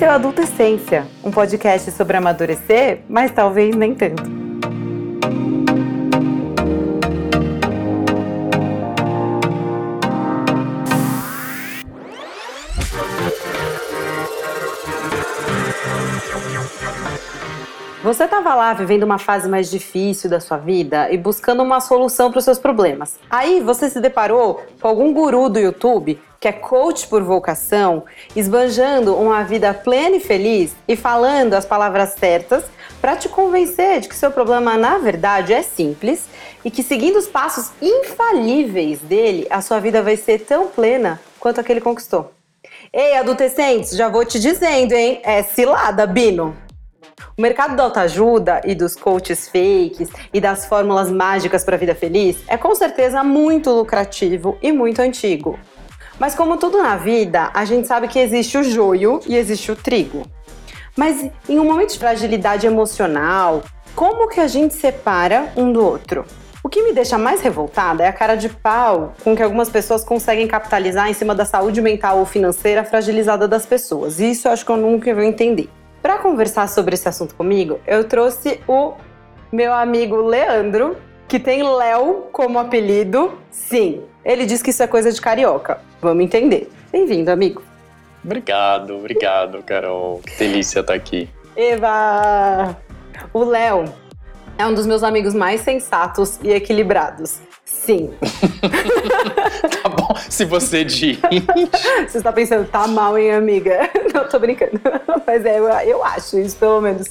Esse é o Adultescência, um podcast sobre amadurecer, mas talvez nem tanto. Você estava lá vivendo uma fase mais difícil da sua vida e buscando uma solução para os seus problemas. Aí você se deparou com algum guru do YouTube que é coach por vocação, esbanjando uma vida plena e feliz e falando as palavras certas para te convencer de que seu problema na verdade é simples e que seguindo os passos infalíveis dele, a sua vida vai ser tão plena quanto a que ele conquistou. Ei, adolescentes, já vou te dizendo, hein? É cilada, Bino. O mercado da autoajuda e dos coaches fakes e das fórmulas mágicas para a vida feliz é com certeza muito lucrativo e muito antigo. Mas como tudo na vida, a gente sabe que existe o joio e existe o trigo. Mas em um momento de fragilidade emocional, como que a gente separa um do outro? O que me deixa mais revoltada é a cara de pau com que algumas pessoas conseguem capitalizar em cima da saúde mental ou financeira fragilizada das pessoas. Isso eu acho que eu nunca vou entender. Para conversar sobre esse assunto comigo, eu trouxe o meu amigo Leandro, que tem Léo como apelido. Sim, ele diz que isso é coisa de carioca. Vamos entender. Bem-vindo, amigo. Obrigado, obrigado, Carol. Que delícia estar aqui. Eva! O Léo é um dos meus amigos mais sensatos e equilibrados. Sim. tá bom, se você diz. Você está pensando, tá mal, hein, amiga? Não, tô brincando. Mas é, eu, eu acho isso, pelo menos.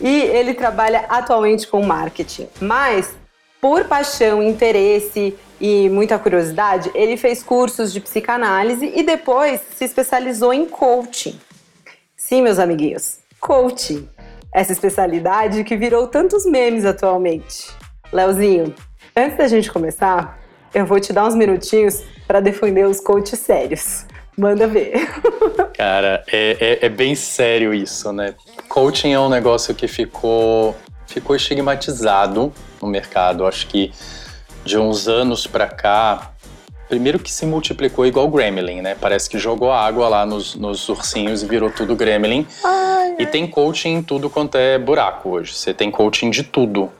E ele trabalha atualmente com marketing. Mas, por paixão, interesse e muita curiosidade, ele fez cursos de psicanálise e depois se especializou em coaching. Sim, meus amiguinhos, coaching. Essa especialidade que virou tantos memes atualmente. Leozinho, antes da gente começar, eu vou te dar uns minutinhos para defender os coaches sérios. Manda ver. Cara, é, é, é, bem sério isso, né? Coaching é um negócio que ficou, ficou estigmatizado no mercado. Acho que de uns anos para cá, primeiro que se multiplicou igual Gremlin, né? Parece que jogou água lá nos, nos ursinhos e virou tudo Gremlin. Ai, e tem coaching em tudo quanto é buraco hoje. Você tem coaching de tudo.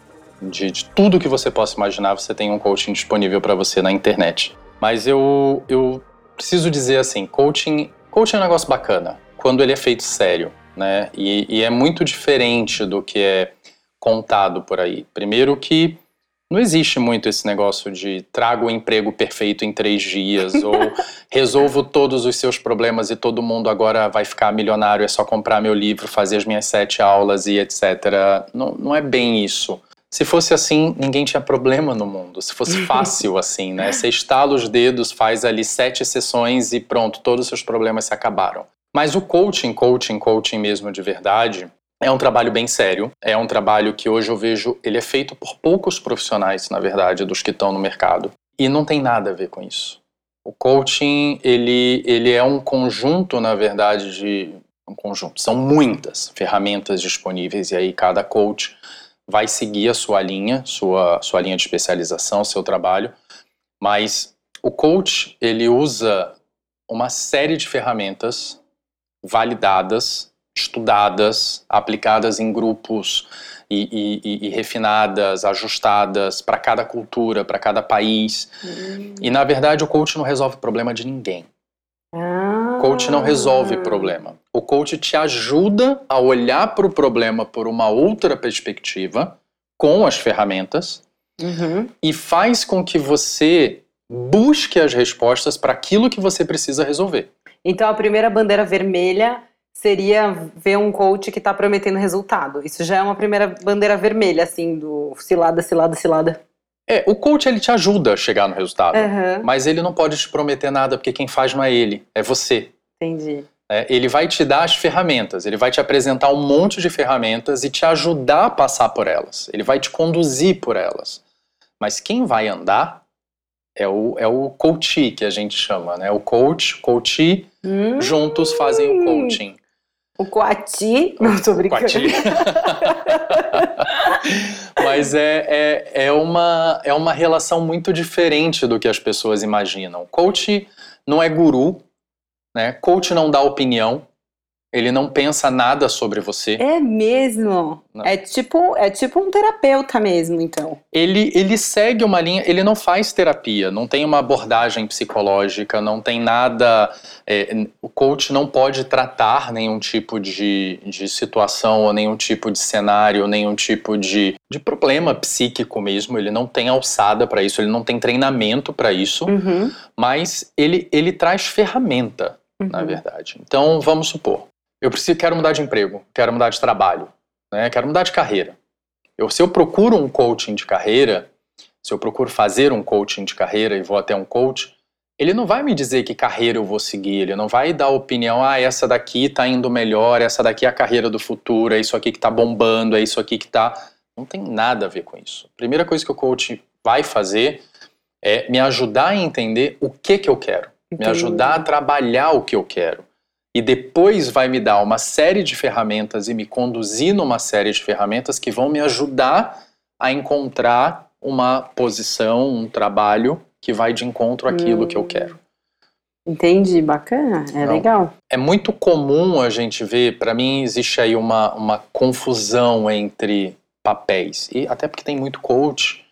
De, de tudo que você possa imaginar, você tem um coaching disponível para você na internet. Mas eu, eu preciso dizer assim, coaching, coaching é um negócio bacana quando ele é feito sério, né? E, e é muito diferente do que é contado por aí. Primeiro que não existe muito esse negócio de trago o emprego perfeito em três dias ou resolvo todos os seus problemas e todo mundo agora vai ficar milionário, é só comprar meu livro, fazer as minhas sete aulas e etc. Não, não é bem isso. Se fosse assim, ninguém tinha problema no mundo. Se fosse fácil assim, né? Você estala os dedos, faz ali sete sessões e pronto, todos os seus problemas se acabaram. Mas o coaching, coaching, coaching mesmo de verdade, é um trabalho bem sério, é um trabalho que hoje eu vejo, ele é feito por poucos profissionais, na verdade, dos que estão no mercado. E não tem nada a ver com isso. O coaching, ele, ele é um conjunto, na verdade, de um conjunto, são muitas ferramentas disponíveis e aí cada coach vai seguir a sua linha, sua, sua linha de especialização, seu trabalho, mas o coach, ele usa uma série de ferramentas validadas estudadas, aplicadas em grupos e, e, e refinadas, ajustadas para cada cultura, para cada país. Hum. E na verdade o coach não resolve o problema de ninguém. Ah. O coach não resolve problema. O coach te ajuda a olhar para o problema por uma outra perspectiva, com as ferramentas, uhum. e faz com que você busque as respostas para aquilo que você precisa resolver. Então a primeira bandeira vermelha seria ver um coach que está prometendo resultado. Isso já é uma primeira bandeira vermelha, assim, do cilada, cilada, cilada. É, o coach ele te ajuda a chegar no resultado, uhum. mas ele não pode te prometer nada, porque quem faz não é ele, é você. Entendi. É, ele vai te dar as ferramentas, ele vai te apresentar um monte de ferramentas e te ajudar a passar por elas. Ele vai te conduzir por elas. Mas quem vai andar é o, é o coach que a gente chama, né? O coach, coach, hum. juntos fazem o coaching. O coati. Não, tô brincando. Mas é, é, é, uma, é uma relação muito diferente do que as pessoas imaginam. Coach não é guru, né? Coach não dá opinião. Ele não pensa nada sobre você. É mesmo? Não. É tipo, é tipo um terapeuta mesmo, então. Ele, ele segue uma linha, ele não faz terapia, não tem uma abordagem psicológica, não tem nada. é, o coach não pode tratar nenhum tipo de, de situação, ou nenhum tipo de cenário, nenhum tipo de, de problema psíquico mesmo. Ele não tem alçada para isso, ele não tem treinamento para isso, Uhum. mas ele, ele traz ferramenta. na uhum. verdade. Então, vamos supor, eu preciso, quero mudar de emprego, quero mudar de trabalho, né? quero mudar de carreira. Eu, se eu procuro um coaching de carreira, se eu procuro fazer um coaching de carreira e vou até um coach, ele não vai me dizer que carreira eu vou seguir, ele não vai dar opinião, ah, essa daqui tá indo melhor, essa daqui é a carreira do futuro, é isso aqui que tá bombando, é isso aqui que tá. Não tem nada a ver com isso. A primeira coisa que o coach vai fazer é me ajudar a entender o que que eu quero me Entendi. ajudar a trabalhar o que eu quero. E depois vai me dar uma série de ferramentas e me conduzir numa série de ferramentas que vão me ajudar a encontrar uma posição, um trabalho que vai de encontro àquilo Hum. que eu quero. Entendi, bacana. É Não. legal. É muito comum a gente ver, para mim existe aí uma, uma confusão entre papéis. E até porque tem muito coach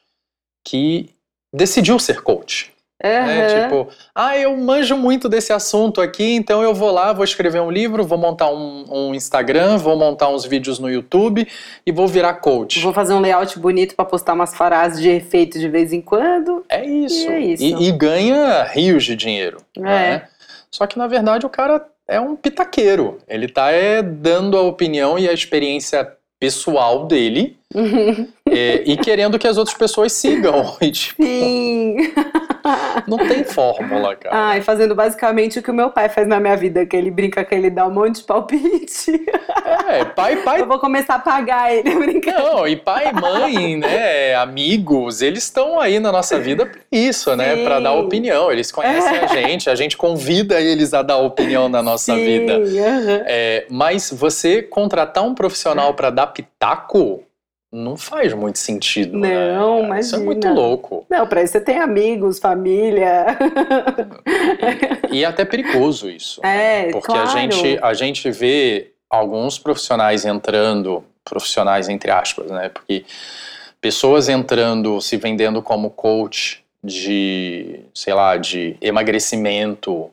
que decidiu ser coach. Né? Tipo, ah, eu manjo muito desse assunto aqui, então eu vou lá, vou escrever um livro, vou montar um, um Instagram, vou montar uns vídeos no YouTube e vou virar coach. Vou fazer um layout bonito pra postar umas frases de efeito de vez em quando. É isso. E é isso. E, e ganha rios de dinheiro. É. né? Só que na verdade o cara é um pitaqueiro. Ele tá é, dando a opinião e a experiência pessoal dele é, e querendo que as outras pessoas sigam. E, tipo, Sim. não tem fórmula, cara. Ai, fazendo basicamente o que o meu pai faz na minha vida, que ele brinca que ele dá um monte de palpite. É, pai, pai Eu vou começar a pagar ele brincando. Não, e pai e mãe, né, amigos, eles estão aí na nossa vida isso, né, Sim. para dar opinião. Eles conhecem a gente, a gente convida eles a dar opinião na nossa Sim, vida. aham. É, mas você contratar um profissional para dar pitaco não faz muito sentido, né? Não, cara? Isso é muito louco Não, pra isso você tem amigos, família. e é até perigoso isso. É, Porque claro. a gente a gente vê alguns profissionais entrando, profissionais entre aspas, né? Porque pessoas entrando, se vendendo como coach de, sei lá, de emagrecimento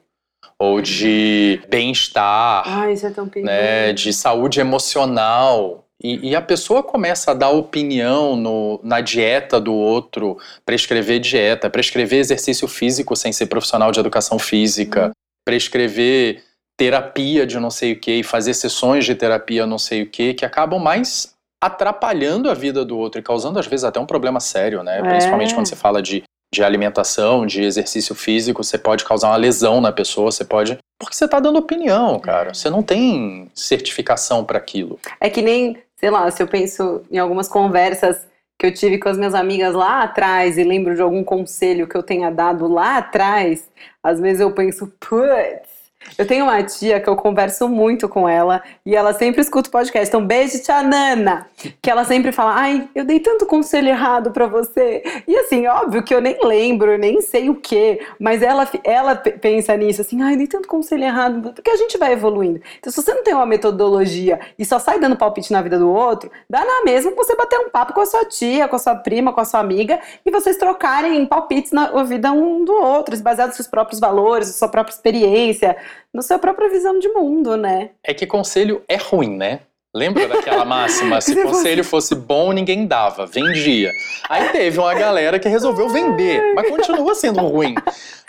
ou de bem-estar, é tão perigoso. né, de saúde emocional. E, e a pessoa começa a dar opinião no, na dieta do outro, prescrever dieta, prescrever exercício físico sem ser profissional de educação física, prescrever terapia de não sei o que e fazer sessões de terapia não sei o que, que acabam mais atrapalhando a vida do outro e causando às vezes até um problema sério, né? É. Principalmente quando você fala de, de alimentação, de exercício físico, você pode causar uma lesão na pessoa, você pode. Porque você tá dando opinião, cara. Você não tem certificação para aquilo. É que nem, sei lá, se eu penso em algumas conversas que eu tive com as minhas amigas lá atrás e lembro de algum conselho que eu tenha dado lá atrás, às vezes eu penso, putz. Eu tenho uma tia que eu converso muito com ela e ela sempre escuta o podcast. Então, beijo, tia Nana. Que ela sempre fala: Ai, eu dei tanto conselho errado pra você. E assim, óbvio que eu nem lembro, nem sei o que, mas ela, ela pe- pensa nisso assim: Ai, dei tanto conselho errado. Porque a gente vai evoluindo. Então, se você não tem uma metodologia e só sai dando palpite na vida do outro, dá na mesma você bater um papo com a sua tia, com a sua prima, com a sua amiga e vocês trocarem palpites na vida um do outro, baseados nos seus próprios valores, na sua própria experiência, na sua própria visão de mundo, né? É que conselho é ruim, né? Lembra daquela máxima? Se Se conselho fosse bom, ninguém dava, vendia. Aí teve uma galera que resolveu vender, mas continua sendo ruim.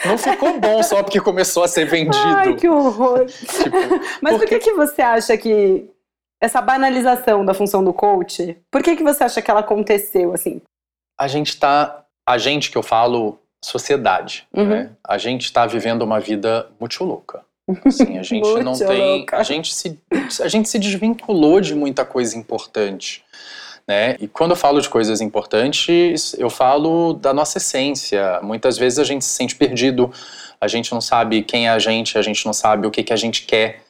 Não ficou bom só porque começou a ser vendido. Ai, que horror! Tipo, Mas por Porque- que, que você acha que essa banalização da função do coach, por que, que você acha que ela aconteceu assim? a gente tá. A gente que eu falo, sociedade. Uhum. Né? A gente tá vivendo uma vida muito louca. Assim, a gente não tem. louca. A gente, se, a gente se desvinculou de muita coisa importante. Né? E quando eu falo de coisas importantes, eu falo da nossa essência. Muitas vezes a gente se sente perdido, a gente não sabe quem é a gente, a gente não sabe o que, que a gente quer,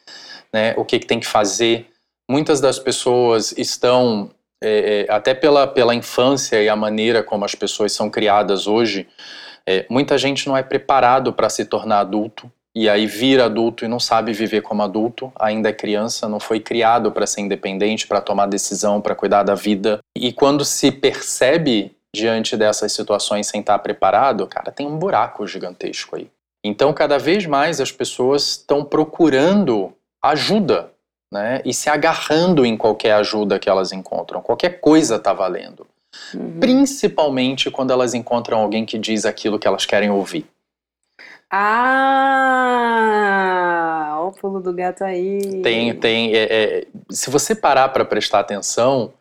né? o que, que tem que fazer. Muitas das pessoas estão, é, é, até pela, pela infância e a maneira como as pessoas são criadas hoje, é, muita gente não é preparado para se tornar adulto. E aí vira adulto e não sabe viver como adulto, ainda é criança, não foi criado para ser independente, para tomar decisão, para cuidar da vida. E quando se percebe diante dessas situações sem estar preparado, cara, tem um buraco gigantesco aí. Então, cada vez mais as pessoas estão procurando ajuda, né? E se agarrando em qualquer ajuda que elas encontram. Qualquer coisa está valendo. Uhum. Principalmente quando elas encontram alguém que diz aquilo que elas querem ouvir. Ah, o pulo do gato aí. Tem, tem. É, é, se você parar para prestar atenção,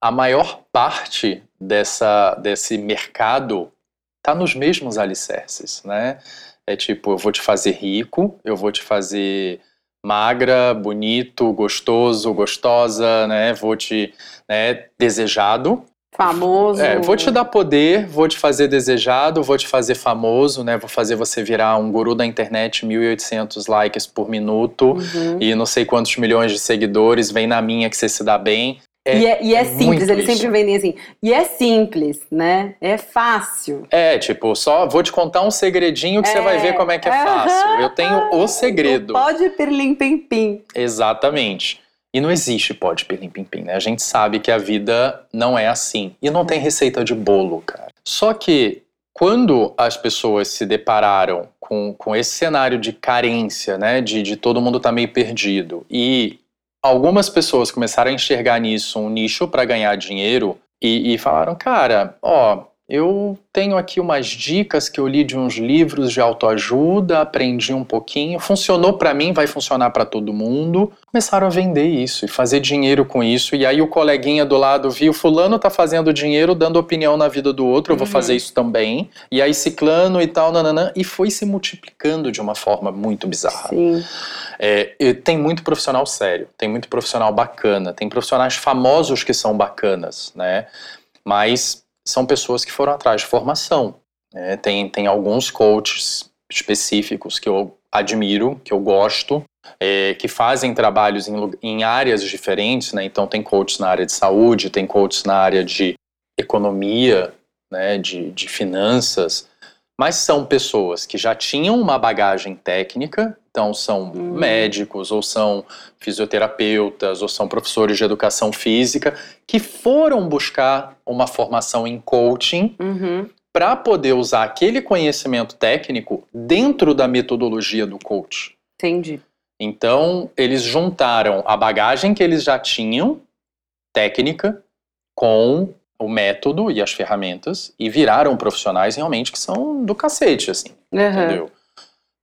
a maior parte dessa, desse mercado está nos mesmos alicerces, né? É tipo, eu vou te fazer rico, eu vou te fazer magra, bonito, gostoso, gostosa, né? Vou te né, desejado. Famoso. É, vou te dar poder, vou te fazer desejado, vou te fazer famoso, né? Vou fazer você virar um guru da internet, 1.800 likes por minuto uhum. e não sei quantos milhões de seguidores. Vem na minha que você se dá bem. É, e é, e é simples, eles sempre vendem assim. E é simples, né? É fácil. É, tipo, só vou te contar um segredinho que é, você vai ver como é que é fácil. Eu tenho o segredo. Pode pirlim pim pim. Exatamente. E não existe pode pirlim pim pim, né? A gente sabe que a vida não é assim. E não tem receita de bolo, cara. Só que quando as pessoas se depararam com, com esse cenário de carência, né? De, de todo mundo tá meio perdido e algumas pessoas começaram a enxergar nisso um nicho para ganhar dinheiro e, e falaram, cara, ó, eu tenho aqui umas dicas que eu li de uns livros de autoajuda, aprendi um pouquinho, funcionou para mim, vai funcionar para todo mundo. Começaram a vender isso e fazer dinheiro com isso. E aí o coleguinha do lado viu, fulano tá fazendo dinheiro, dando opinião na vida do outro, eu vou uhum. fazer isso também. E aí ciclano e tal, nananã, e foi se multiplicando de uma forma muito bizarra. Sim. É, tem muito profissional sério, tem muito profissional bacana, tem profissionais famosos que são bacanas, né? Mas são pessoas que foram atrás de formação. Né? Tem, tem alguns coaches específicos que eu admiro, que eu gosto, é, que fazem trabalhos em, em áreas diferentes, né? Então tem coaches na área de saúde, tem coaches na área de economia, né? de, de finanças, mas são pessoas que já tinham uma bagagem técnica, então são uhum. médicos, ou são fisioterapeutas, ou são professores de educação física, que foram buscar uma formação em coaching uhum. para poder usar aquele conhecimento técnico dentro da metodologia do coach. Entendi. Então, eles juntaram a bagagem que eles já tinham, técnica, com o método e as ferramentas e viraram profissionais realmente que são do cacete, assim, uhum. entendeu?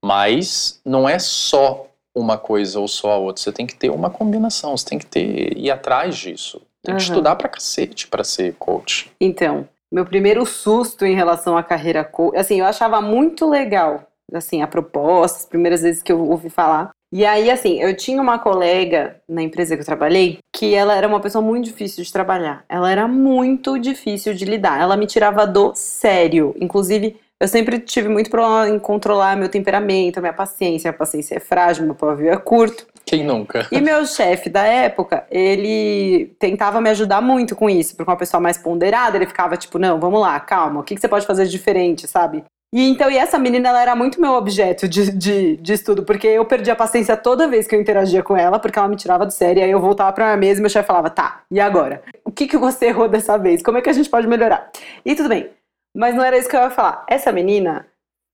Mas não é só uma coisa ou só a outra, você tem que ter uma combinação, você tem que ter ir atrás disso. Tem que estudar pra cacete para ser coach. Então, meu primeiro susto em relação à carreira coach, assim, eu achava muito legal, assim, a proposta, as primeiras vezes que eu ouvi falar, e aí, assim, eu tinha uma colega na empresa que eu trabalhei que ela era uma pessoa muito difícil de trabalhar. Ela era muito difícil de lidar. Ela me tirava do sério. Inclusive, eu sempre tive muito problema em controlar meu temperamento, minha paciência. Minha paciência é frágil, meu pavio é curto. Quem nunca? E meu chefe da época, ele tentava me ajudar muito com isso, porque uma pessoa mais ponderada, ele ficava tipo, não, vamos lá, calma, o que, que você pode fazer de diferente, sabe? E então, e essa menina, ela era muito meu objeto de, de, de estudo, porque eu perdi a paciência toda vez que eu interagia com ela, porque ela me tirava do sério, e aí eu voltava pra minha mesa e meu chefe falava, tá, e agora? O que, que você errou dessa vez? Como é que a gente pode melhorar? E tudo bem. Mas não era isso que eu ia falar. Essa menina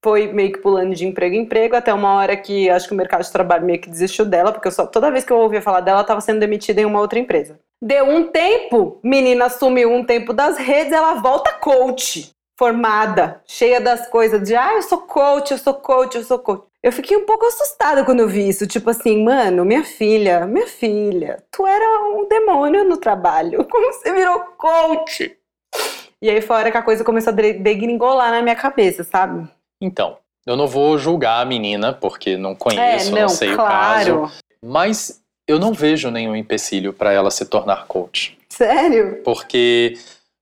foi meio que pulando de emprego em emprego, até uma hora que acho que o mercado de trabalho meio que desistiu dela, porque só, toda vez que eu ouvia falar dela, ela estava sendo demitida em uma outra empresa. Deu um tempo, menina sumiu um tempo das redes, ela volta coach formada, cheia das coisas de, ah, eu sou coach, eu sou coach, eu sou coach. Eu fiquei um pouco assustada quando eu vi isso, tipo assim, mano, minha filha, minha filha, tu era um demônio no trabalho, como você virou coach? E aí foi a hora que a coisa começou a degringolar na minha cabeça, sabe? Então, eu não vou julgar a menina, porque não conheço, é, não, não sei claro. o caso, mas eu não vejo nenhum empecilho para ela se tornar coach. Sério? Porque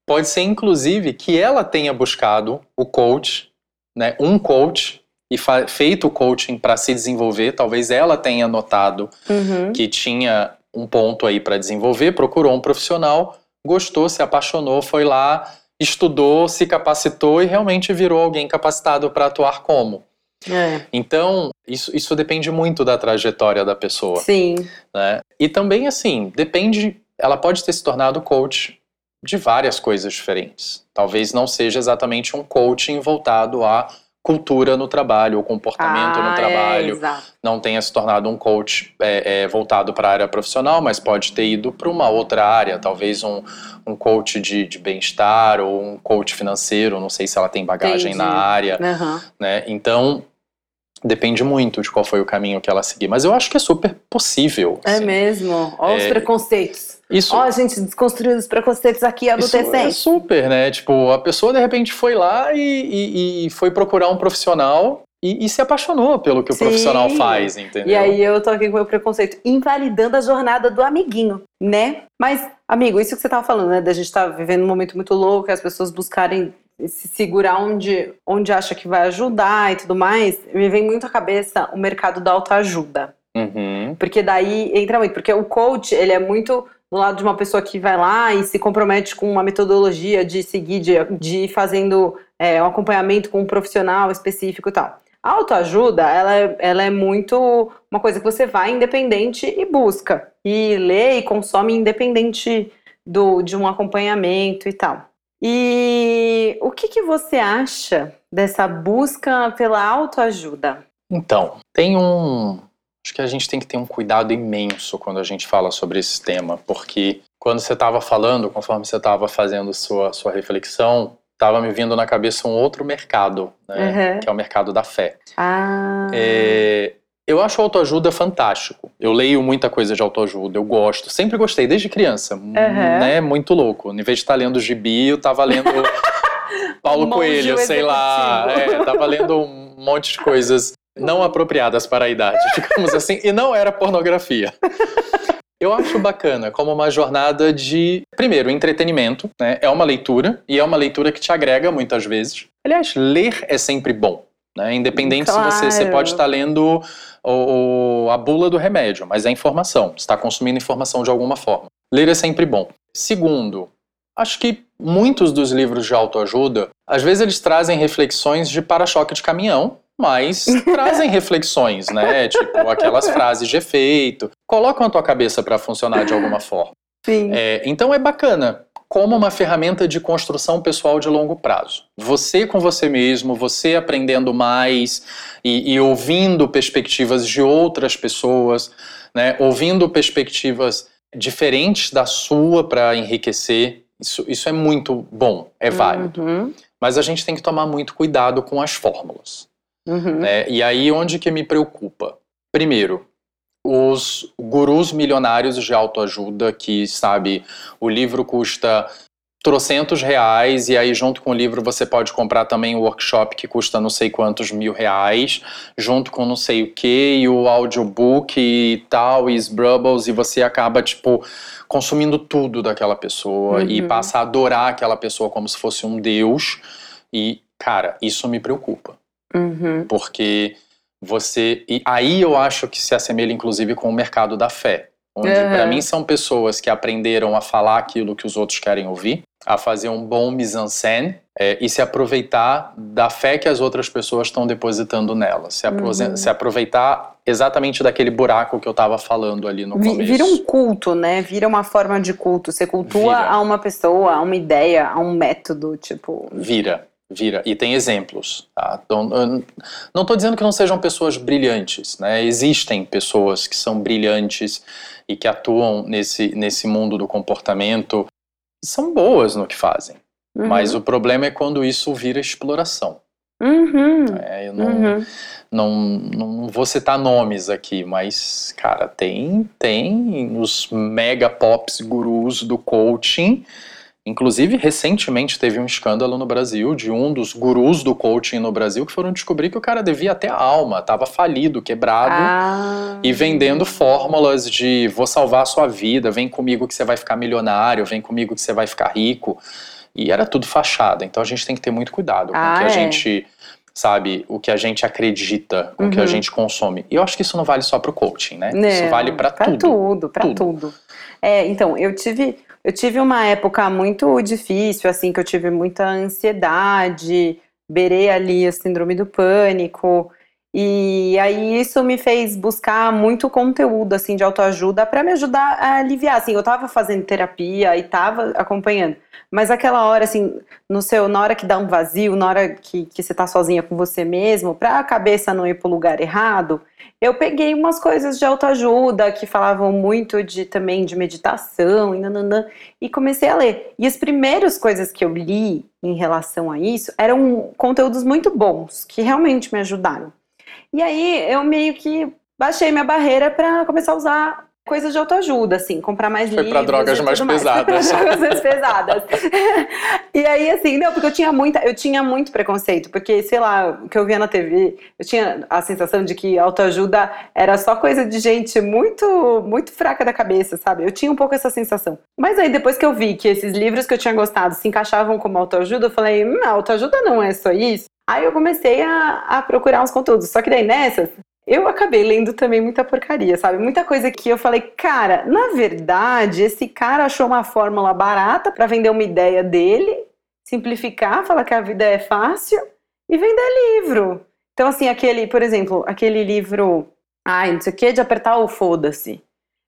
Pode ser, inclusive, que ela tenha buscado o coach, né, um coach, e feito o coaching para se desenvolver. Talvez ela tenha notado uhum. que tinha um ponto aí para desenvolver, procurou um profissional, gostou, se apaixonou, foi lá, estudou, se capacitou e realmente virou alguém capacitado para atuar como. É. Então, isso, isso depende muito da trajetória da pessoa. Sim. Né? E também, assim, depende. Ela pode ter se tornado coach de várias coisas diferentes. Talvez não seja exatamente um coaching voltado à cultura no trabalho, ou comportamento ah, no trabalho. É. Não tenha se tornado um coach é, é, voltado para a área profissional, mas pode ter ido para uma outra área, talvez um, um coach de, de bem-estar ou um coach financeiro, não sei se ela tem bagagem Entendi. na área. Aham. Né? Então, depende muito de qual foi o caminho que ela seguir. Mas eu acho que é super possível. É assim. mesmo. Olha os É, preconceitos. Isso, Ó, a gente desconstruindo os preconceitos aqui Isso é super, né? Tipo, a pessoa de repente foi lá e, e- e foi procurar um profissional e, e se apaixonou pelo que o Sim. profissional faz, entendeu? E aí eu tô aqui com o meu preconceito, invalidando a jornada do amiguinho, né? Mas, amigo, isso que você tava falando, né? Da gente tá vivendo um momento muito louco, as pessoas buscarem se segurar onde, onde acha que vai ajudar e tudo mais, me vem muito à cabeça o mercado da autoajuda. Uhum, Porque daí entra muito, porque o coach, ele é muito do lado de uma pessoa que vai lá e se compromete com uma metodologia de seguir, de, de ir fazendo é, um acompanhamento com um profissional específico e tal. A autoajuda, ela, é- ela é muito uma coisa que você vai independente e busca. E lê e consome independente do, de um acompanhamento e tal. E o que, que você acha dessa busca pela autoajuda? Então, tem um. Acho que a gente tem que ter um cuidado imenso quando a gente fala sobre esse tema, porque quando você estava falando, conforme você estava fazendo sua, sua reflexão, estava me vindo na cabeça um outro mercado, né? Uhum. Que é o mercado da fé. Ah, É, eu acho autoajuda fantástico. Eu leio muita coisa de autoajuda, eu gosto. Sempre gostei, desde criança. Né? Muito louco. Em vez de estar lendo gibi, eu tava lendo Paulo Coelho, sei lá. É, tava lendo um monte de coisas não apropriadas para a idade, digamos assim. E não era pornografia. Eu acho bacana como uma jornada de, primeiro, entretenimento, né? É uma leitura e é uma leitura que te agrega muitas vezes. Aliás, ler é sempre bom, né? Independente se você, você Claro. pode estar lendo o, o- a bula do remédio, mas é informação, você está consumindo informação de alguma forma. Ler é sempre bom. Segundo, acho que muitos dos livros de autoajuda, às vezes eles trazem reflexões de para-choque de caminhão, mas trazem reflexões, né? Tipo aquelas frases de efeito, colocam a tua cabeça para funcionar de alguma forma. sim. É, então é bacana, como uma ferramenta de construção pessoal de longo prazo. Você com você mesmo, você aprendendo mais e, e ouvindo perspectivas de outras pessoas, né? ouvindo perspectivas diferentes da sua para enriquecer. Isso, isso é muito bom, é válido. Uhum, Mas a gente tem que tomar muito cuidado com as fórmulas. Uhum. né? E aí onde que me preocupa? Primeiro, os gurus milionários de autoajuda que, sabe, o livro custa trocentos reais e aí junto com o livro você pode comprar também o workshop que custa não sei quantos mil reais, junto com não sei o que, e o audiobook e tal, e Sbrubbles, e você acaba, tipo, consumindo tudo daquela pessoa e Uhum. passa a adorar aquela pessoa como se fosse um deus e, cara, isso me preocupa Uhum. porque você e aí eu acho que se assemelha inclusive com o mercado da fé, onde Uhum. para mim são pessoas que aprenderam a falar aquilo que os outros querem ouvir, a fazer um bom mise-en-scène é, e se aproveitar da fé que as outras pessoas estão depositando nela, se, apro- Uhum. se aproveitar exatamente daquele buraco que eu estava falando ali no começo. Vira um culto, né? Vira uma forma de culto. Você cultua Vira. a uma pessoa, a uma ideia, a um método, tipo. Vira, vira. E tem exemplos. Tá? Então, não estou dizendo que não sejam pessoas brilhantes. Né? Existem pessoas que são brilhantes e que atuam nesse, nesse mundo do comportamento e são boas no que fazem. Uhum. Mas o problema é quando isso vira exploração. Uhum. né? Eu não, Uhum. não, não vou citar nomes aqui, mas, cara, tem, tem os mega pops gurus do coaching. Inclusive, recentemente teve um escândalo no Brasil de um dos gurus do coaching no Brasil que foram descobrir que o cara devia até a alma, estava falido, quebrado. Ah. E vendendo fórmulas de vou salvar a sua vida, vem comigo que você vai ficar milionário, vem comigo que você vai ficar rico. E era tudo fachada. Então a gente tem que ter muito cuidado com Ah, o que a é. gente, sabe, o que a gente acredita, com o que a Uhum. gente consome. E eu acho que isso não vale só pro coaching, né? Não, isso vale pra pra tudo. tudo, pra Tudo. tudo. É, então, eu tive, eu tive uma época muito difícil, assim, que eu tive muita ansiedade, beirei ali a síndrome do pânico. E aí isso me fez buscar muito conteúdo assim de autoajuda para me ajudar a aliviar. Assim, eu tava fazendo terapia e tava acompanhando, mas aquela hora assim, no seu, na hora que dá um vazio, na hora que, que você tá sozinha com você mesmo, para a cabeça não ir pro lugar errado, eu peguei umas coisas de autoajuda que falavam muito de também de meditação e nananã, e comecei a ler. E as primeiras coisas que eu li em relação a isso eram conteúdos muito bons, que realmente me ajudaram. E aí eu meio que baixei minha barreira para começar a usar coisas de autoajuda, assim, comprar mais Foi livros. pra drogas mais, mais pesadas. Foi drogas mais pesadas. e aí, assim, não, porque eu tinha muita, eu tinha muito preconceito, porque, sei lá, o que eu via na TV, eu tinha a sensação de que autoajuda era só coisa de gente muito, muito fraca da cabeça, sabe? Eu tinha um pouco essa sensação. Mas aí, depois que eu vi que esses livros que eu tinha gostado se encaixavam como autoajuda, eu falei, hum, autoajuda não é só isso. Aí eu comecei a, a procurar uns conteúdos. Só que daí nessas, eu acabei lendo também muita porcaria, sabe? Muita coisa que eu falei, cara, na verdade, esse cara achou uma fórmula barata para vender uma ideia dele, simplificar, falar que a vida é fácil e vender livro. Então, assim, aquele, por exemplo, aquele livro, ai, não sei o que, de apertar o foda-se.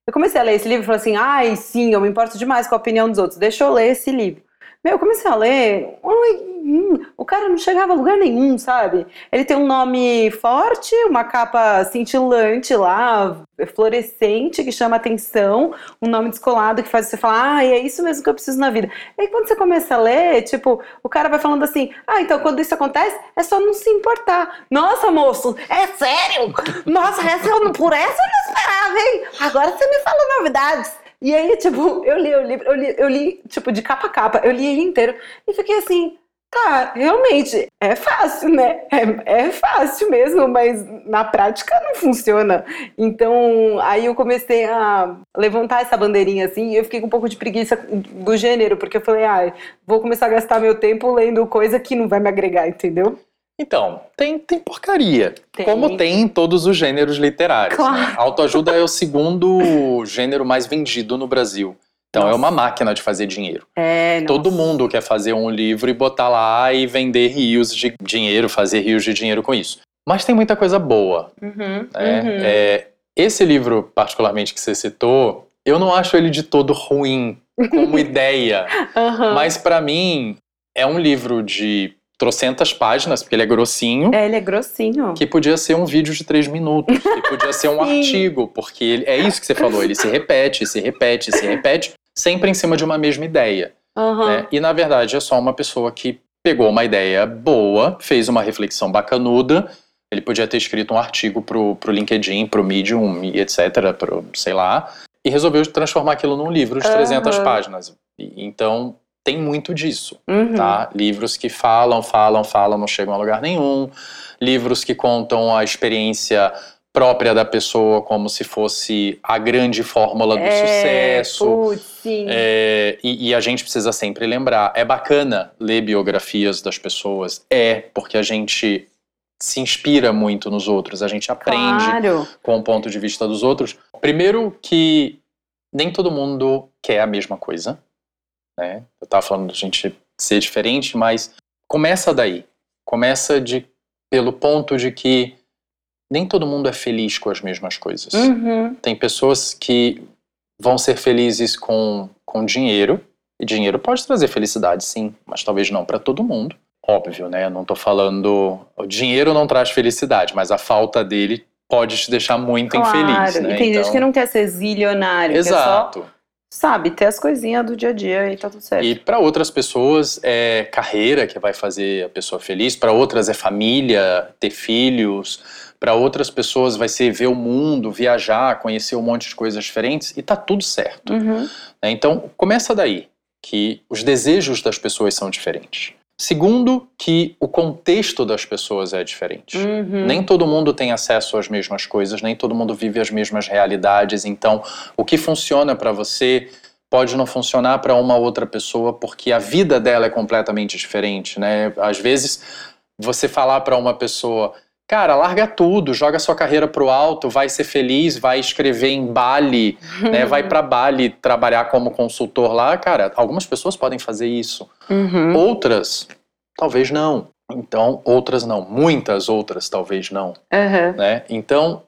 Eu comecei a ler esse livro e falei assim, ai, sim, eu me importo demais com a opinião dos outros, deixa eu ler esse livro. Eu comecei a ler, hum, o cara não chegava a lugar nenhum, sabe? Ele tem um nome forte, uma capa cintilante lá, fluorescente, que chama atenção, um nome descolado que faz você falar, ah, é isso mesmo que eu preciso na vida. E aí quando você começa a ler, tipo, o cara vai falando assim, ah, então quando isso acontece, é só não se importar. Nossa, moço, é sério? Nossa, essa eu, por essa eu não esperava, hein? Agora você me fala novidades. E aí, tipo, eu li o livro, eu li, eu li, tipo, de capa a capa, eu li ele inteiro e fiquei assim, tá, realmente, é fácil, né? É, é fácil mesmo, mas na prática não funciona. Então, aí eu comecei a levantar essa bandeirinha assim, e eu fiquei com um pouco de preguiça do gênero, porque eu falei, ah, vou começar a gastar meu tempo lendo coisa que não vai me agregar, entendeu? Então, tem, tem porcaria. Tem. Como tem em todos os gêneros literários. Claro. Né? Autoajuda é o segundo gênero mais vendido no Brasil. Então é Nossa. uma máquina de fazer dinheiro. É, Todo nossa. mundo quer fazer um livro e botar lá e vender rios de dinheiro, fazer rios de dinheiro com isso. Mas tem muita coisa boa. Uhum, né? uhum. É, esse livro, particularmente, que você citou, eu não acho ele de todo ruim como ideia. Aham. Mas para mim, é um livro de trocentas páginas, porque ele é grossinho. É, ele é grossinho. Que podia ser um vídeo de três minutos, que podia ser um artigo, porque ele- é isso que você falou, ele se repete, se repete, se repete, sempre em cima de uma mesma ideia. Aham. né? E na verdade é só uma pessoa que pegou uma ideia boa, fez uma reflexão bacanuda. Ele podia ter escrito um artigo pro, pro LinkedIn, pro Medium etc, pro, sei lá, e resolveu transformar aquilo num livro de 300 Aham. páginas. E- então tem muito disso Uhum. tá? Livros que falam, falam, falam, não chegam a lugar nenhum. Livros que contam a experiência própria da pessoa como se fosse a grande fórmula do É, sucesso. Putz, sim. É, e, e a gente precisa sempre lembrar, é bacana ler biografias das pessoas, é, porque a gente se inspira muito nos outros, a gente aprende Claro. com o ponto de vista dos outros. Primeiro que nem todo mundo quer a mesma coisa, né? Eu tava falando de a gente ser diferente, mas começa daí. Começa de pelo ponto de que nem todo mundo é feliz com as mesmas coisas. Uhum. Tem pessoas que vão ser felizes com, com dinheiro, e dinheiro pode trazer felicidade, sim, mas talvez não para todo mundo. Óbvio, né? Eu não tô falando. O dinheiro não traz felicidade, mas a falta dele pode te deixar muito Claro. infeliz, né? E tem gente Então- que não quer ser zilionário, quer só, Exato. Sabe, ter as coisinhas do dia a dia e tá tudo certo. E para outras pessoas é carreira que vai fazer a pessoa feliz, para outras é família, ter filhos, para outras pessoas vai ser ver o mundo, viajar, conhecer um monte de coisas diferentes e tá tudo certo. Uhum. né? Então começa daí que os desejos das pessoas são diferentes. Segundo, que o contexto das pessoas é diferente. Uhum. Nem todo mundo tem acesso às mesmas coisas, nem todo mundo vive as mesmas realidades. Então, o que funciona para você pode não funcionar para uma outra pessoa porque a vida dela é completamente diferente, né? Às vezes, você falar para uma pessoa, cara, larga tudo, joga sua carreira pro alto, vai ser feliz, vai escrever em Bali, né? Vai para Bali trabalhar como consultor lá, cara. Algumas pessoas podem fazer isso. Uhum. Outras, talvez não. Então, outras não. Muitas outras talvez não. Aham. Né? Então,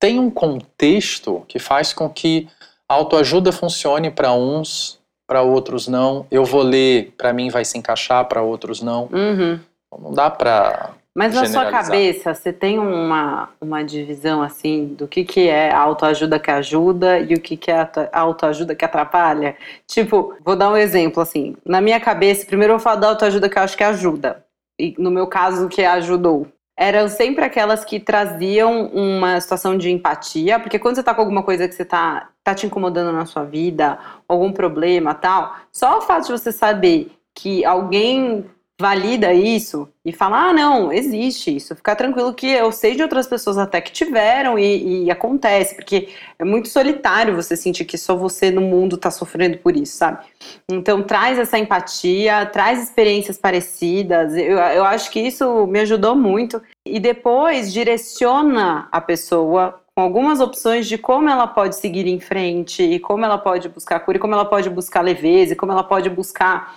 tem um contexto que faz com que a autoajuda funcione para uns, para outros não. Eu vou ler, para mim vai se encaixar, para outros não. Uhum. Não dá para Mas na sua cabeça, você tem uma, uma divisão assim do que, que é a autoajuda que ajuda e o que, que é a autoajuda que atrapalha? Tipo, vou dar um exemplo assim. Na minha cabeça, primeiro eu vou falar da autoajuda que eu acho que ajuda. E no meu caso, o que ajudou. Eram sempre aquelas que traziam uma situação de empatia, porque quando você tá com alguma coisa que você tá, tá te incomodando na sua vida, algum problema tal, só o fato de você saber que alguém valida isso e fala, ah, não, existe isso. Ficar tranquilo que eu sei de outras pessoas até que tiveram e, e acontece, porque é muito solitário você sentir que só você no mundo tá sofrendo por isso, sabe? Então traz essa empatia, traz experiências parecidas. Eu, eu acho que isso me ajudou muito. E depois direciona a pessoa com algumas opções de como ela pode seguir em frente, e como ela pode buscar cura, e como ela pode buscar leveza, e como ela pode buscar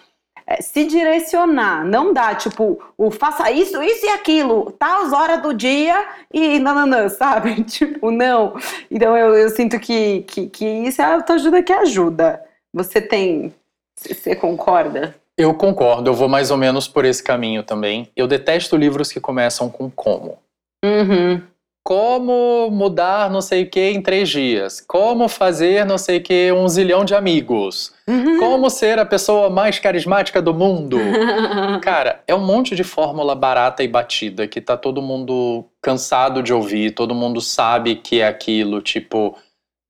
é, se direcionar, não dá tipo, o faça isso, isso e aquilo, tais horas do dia e nananã, sabe? Tipo, não. Então eu, eu sinto que, que, que isso é a autoajuda que ajuda. Você tem. Você concorda? Eu concordo, eu vou mais ou menos por esse caminho também. Eu detesto livros que começam com como. Uhum. Como mudar não sei o que em três dias. Como fazer não sei o que um zilhão de amigos. Uhum. Como ser a pessoa mais carismática do mundo. Cara, é um monte de fórmula barata e batida que tá todo mundo cansado de ouvir, todo mundo sabe que é aquilo, tipo.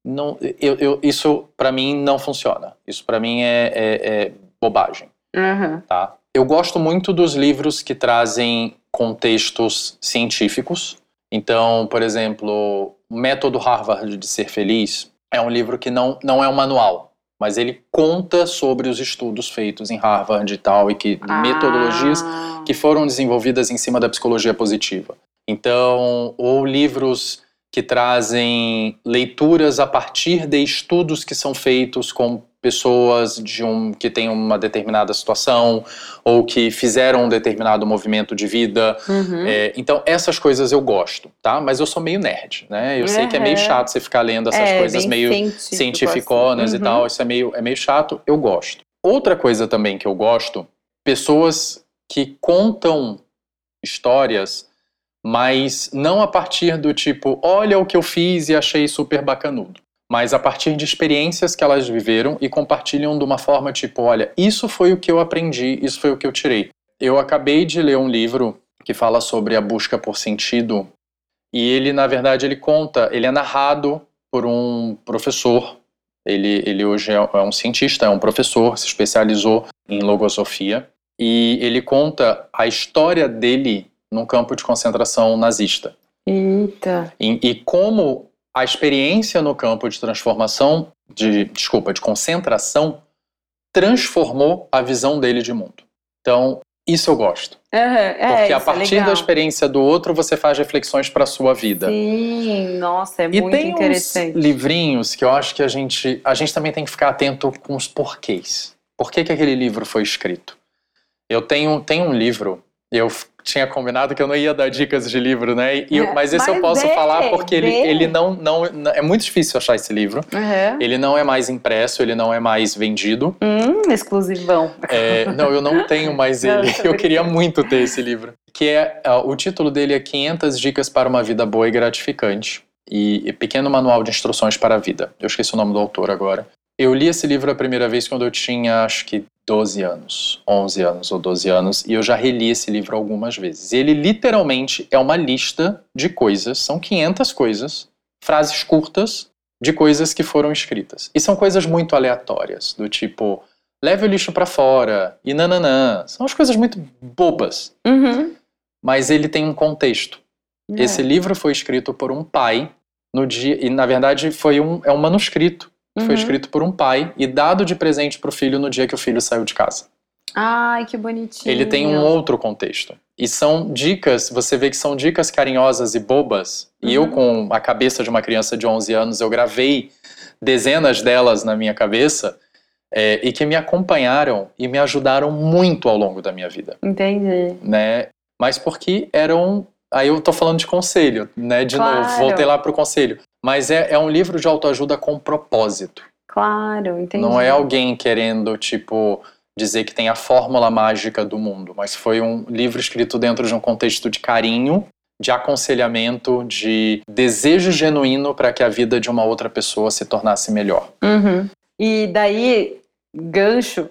Não, eu, eu- isso pra mim não funciona. Isso pra mim é- é- é bobagem Uhum. tá? Eu gosto muito dos livros que trazem contextos científicos. Então, por exemplo, o Método Harvard de Ser Feliz é um livro que não, não é um manual, mas ele conta sobre os estudos feitos em Harvard e tal, e que metodologias Ah. que foram desenvolvidas em cima da psicologia positiva. Então, ou livros que trazem leituras a partir de estudos que são feitos com pessoas de um que têm uma determinada situação ou que fizeram um determinado movimento de vida. Uhum. É, então, essas coisas eu gosto, tá? Mas eu sou meio nerd, né? Eu sei que é meio Uhum. chato você ficar lendo essas É, coisas meio científico, cientificonas assim. e tal, isso é meio, é meio chato, eu gosto. Outra coisa também que eu gosto, pessoas que contam histórias, mas não a partir do tipo, olha o que eu fiz e achei super bacanudo, mas a partir de experiências que elas viveram e compartilham de uma forma tipo, olha, isso foi o que eu aprendi, isso foi o que eu tirei. Eu acabei de ler um livro que fala sobre a busca por sentido e ele, na verdade, ele conta, ele é narrado por um professor. Ele, ele hoje é é um cientista, é um professor, se especializou em logosofia. E ele conta a história dele num campo de concentração nazista. Eita. E, e como a experiência no campo de transformação, de, desculpa, de concentração, transformou a visão dele de mundo. Então, isso eu gosto. Uhum, é, Porque a é partir da legal. experiência do outro, você faz reflexões para a sua vida. Sim, nossa, é E muito tem interessante. uns livrinhos que eu acho que a gente, a gente também tem que ficar atento com os porquês. Por que, que aquele livro foi escrito? Eu tenho, tenho um livro, eu tinha combinado que eu não ia dar dicas de livro, né? E eu- É, mas esse eu mas posso dê, falar porque ele, dê. ele não, não. É muito difícil achar esse livro. Uhum. Ele não é mais impresso, ele não é mais vendido. Hum, exclusivão. É, não, eu não tenho mais Não, ele. tô Eu queria muito ter esse livro. Que é ah, o título dele é 500 dicas para uma vida boa e gratificante e, e pequeno manual de instruções para a vida. Eu esqueci o nome do autor agora. Eu li esse livro a primeira vez quando eu tinha acho que 12 anos, 11 anos ou 12 anos, e eu já reli esse livro algumas vezes. Ele literalmente é uma lista de coisas, são 500 coisas, frases curtas de coisas que foram escritas. E são coisas muito aleatórias, do tipo, leve o lixo para fora e nananã. São as coisas muito bobas, Uhum. mas ele tem um contexto. É. Esse livro foi escrito por um pai no dia e na verdade foi um é um manuscrito. Que Foi Uhum. escrito por um pai e dado de presente para o filho no dia que o filho saiu de casa. Ai, que bonitinho. Ele tem um outro contexto. E são dicas, você vê que são dicas carinhosas e bobas. E eu, Uhum. com a cabeça de uma criança de 11 anos, eu gravei dezenas delas na minha cabeça é, e que me acompanharam e me ajudaram muito ao longo da minha vida Entendi. né? mas porque eram. Aí eu tô falando de conselho, né? De Claro. novo, voltei lá pro conselho. Mas é, é um livro de autoajuda com propósito. Claro, entendi. Não é alguém querendo, tipo, dizer que tem a fórmula mágica do mundo, mas foi um livro escrito dentro de um contexto de carinho, de aconselhamento, de desejo genuíno para que a vida de uma outra pessoa se tornasse melhor. Uhum. E daí, gancho,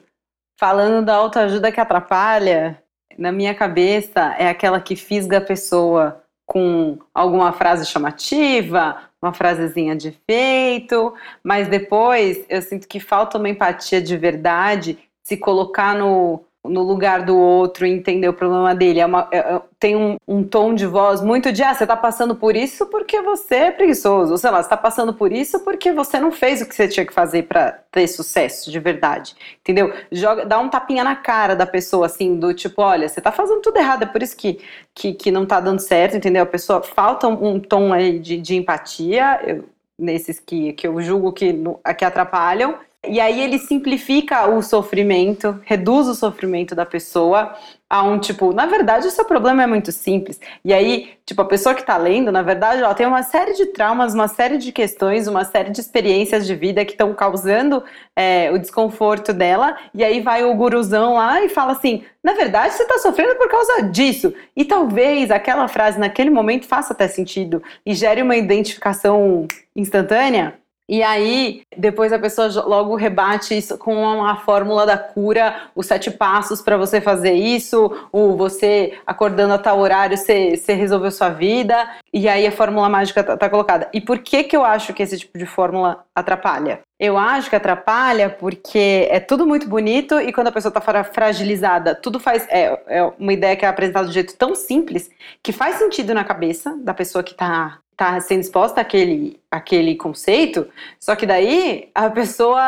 falando da autoajuda que atrapalha, na minha cabeça é aquela que fisga a pessoa com alguma frase chamativa, uma frasezinha de efeito, mas depois eu sinto que falta uma empatia de verdade, se colocar no, no lugar do outro entender o problema dele. É uma- é- é- tem um, um tom de voz muito de, ah, você tá passando por isso porque você é preguiçoso, ou sei lá, você tá passando por isso porque você não fez o que você tinha que fazer pra ter sucesso de verdade, entendeu? Joga, dá um tapinha na cara da pessoa, assim, do tipo, olha, você tá fazendo tudo errado, é por isso que, que, que não tá dando certo, entendeu? A pessoa, falta um, tom aí de, de empatia, eu- nesses que, que eu julgo que, que atrapalham, e aí ele simplifica o sofrimento, reduz o sofrimento da pessoa a um tipo, na verdade o seu problema é muito simples. E aí, tipo, a pessoa que tá lendo, na verdade, ela tem uma série de traumas, uma série de questões, uma série de experiências de vida que estão causando é, o desconforto dela. E aí vai o guruzão lá e fala assim: na verdade, você tá sofrendo por causa disso. E talvez aquela frase naquele momento faça até sentido e gere uma identificação instantânea. E aí, depois a pessoa logo rebate isso com uma fórmula da cura, os sete passos para você fazer isso, o você acordando a tal horário, você, você resolveu sua vida, e aí a fórmula mágica tá, tá colocada. E por que que eu acho que esse tipo de fórmula atrapalha? Eu acho que atrapalha porque é tudo muito bonito e quando a pessoa tá fra- fragilizada, tudo faz. É, é uma ideia que é apresentada de um jeito tão simples que faz sentido na cabeça da pessoa que tá, tá sendo exposta àquele, àquele conceito, só que daí a pessoa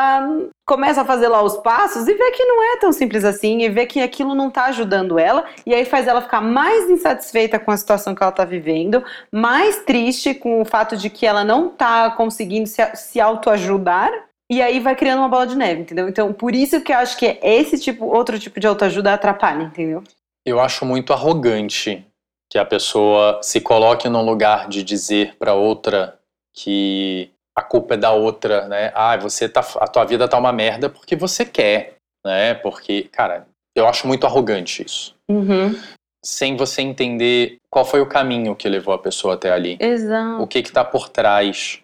começa a fazer lá os passos e vê que não é tão simples assim, e vê que aquilo não tá ajudando ela, e aí faz ela ficar mais insatisfeita com a situação que ela tá vivendo, mais triste com o fato de que ela não tá conseguindo se, se autoajudar. E aí vai criando uma bola de neve, entendeu? Então, por isso que eu acho que esse tipo, outro tipo de autoajuda atrapalha, entendeu? Eu acho muito arrogante que a pessoa se coloque num lugar de dizer para outra que a culpa é da outra, né? Ah, você tá, a tua vida tá uma merda porque você quer, né? Porque, cara, eu acho muito arrogante isso. Uhum. Sem você entender qual foi o caminho que levou a pessoa até ali. Exato. O que está por trás.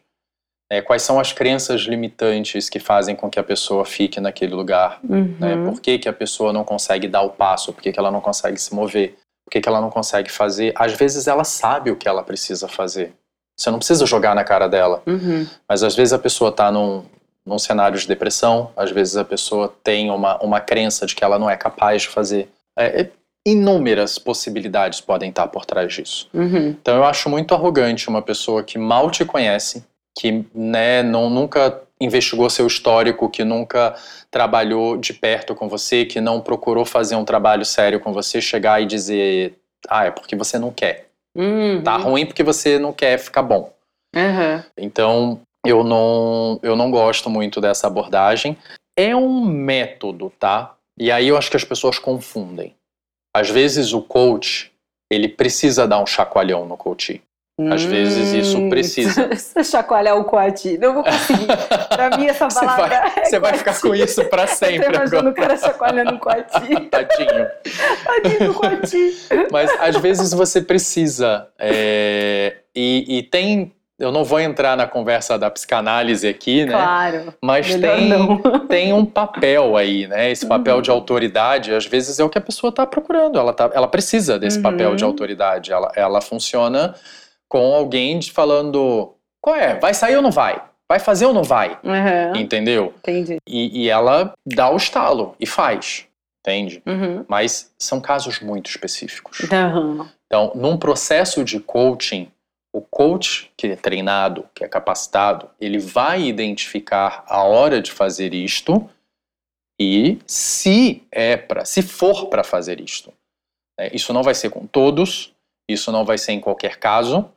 né? quais são as crenças limitantes que fazem com que a pessoa fique naquele lugar. Né? Uhum. Por que, que a pessoa não consegue dar o passo? Por que, que ela não consegue se mover? Por que, que ela não consegue fazer? Às vezes ela sabe o que ela precisa fazer. Você não precisa jogar na cara dela. Uhum. Mas às vezes a pessoa está num, num cenário de depressão, às vezes a pessoa tem uma, uma crença de que ela não é capaz de fazer. É, é- inúmeras possibilidades podem estar por trás disso. Uhum. Então eu acho muito arrogante uma pessoa que mal te conhece, que né, não, nunca investigou seu histórico, que nunca trabalhou de perto com você, que não procurou fazer um trabalho sério com você, chegar e dizer, ah, é porque você não quer. Uhum. Tá ruim porque você não quer ficar bom. Uhum. Então eu não, eu não gosto muito dessa abordagem. É um método, tá? E aí eu acho que as pessoas confundem. Às vezes o coach, ele precisa dar um chacoalhão no coach. Às vezes isso Hum, precisa. Você chacoalhar o coati. Não vou conseguir. Pra mim, essa Você palavra. vai, é você vai ficar coati. com isso pra Eu sempre tô imaginando o agora. cara chacoalhando o coati. Tadinho. Tadinho do coati. Mas às vezes você precisa. é, e, e tem. Eu não vou entrar na conversa da psicanálise aqui, né? Claro. Mas tem, não. tem um papel aí, né? Esse papel Uhum. de autoridade, às vezes é o que a pessoa está procurando. Ela, tá, ela precisa desse Uhum. papel de autoridade. Ela, ela funciona com alguém de falando: qual é? Vai sair ou não vai? Vai fazer ou não vai? Uhum. Entendeu? Entendi. E, e ela dá o estalo e faz, entende? Uhum. Mas são casos muito específicos. Uhum. Então, num processo de coaching, o coach que é treinado, que é capacitado, ele vai identificar a hora de fazer isto e se é para, se for para fazer isto. É, isso não vai ser com todos, isso não vai ser em qualquer caso.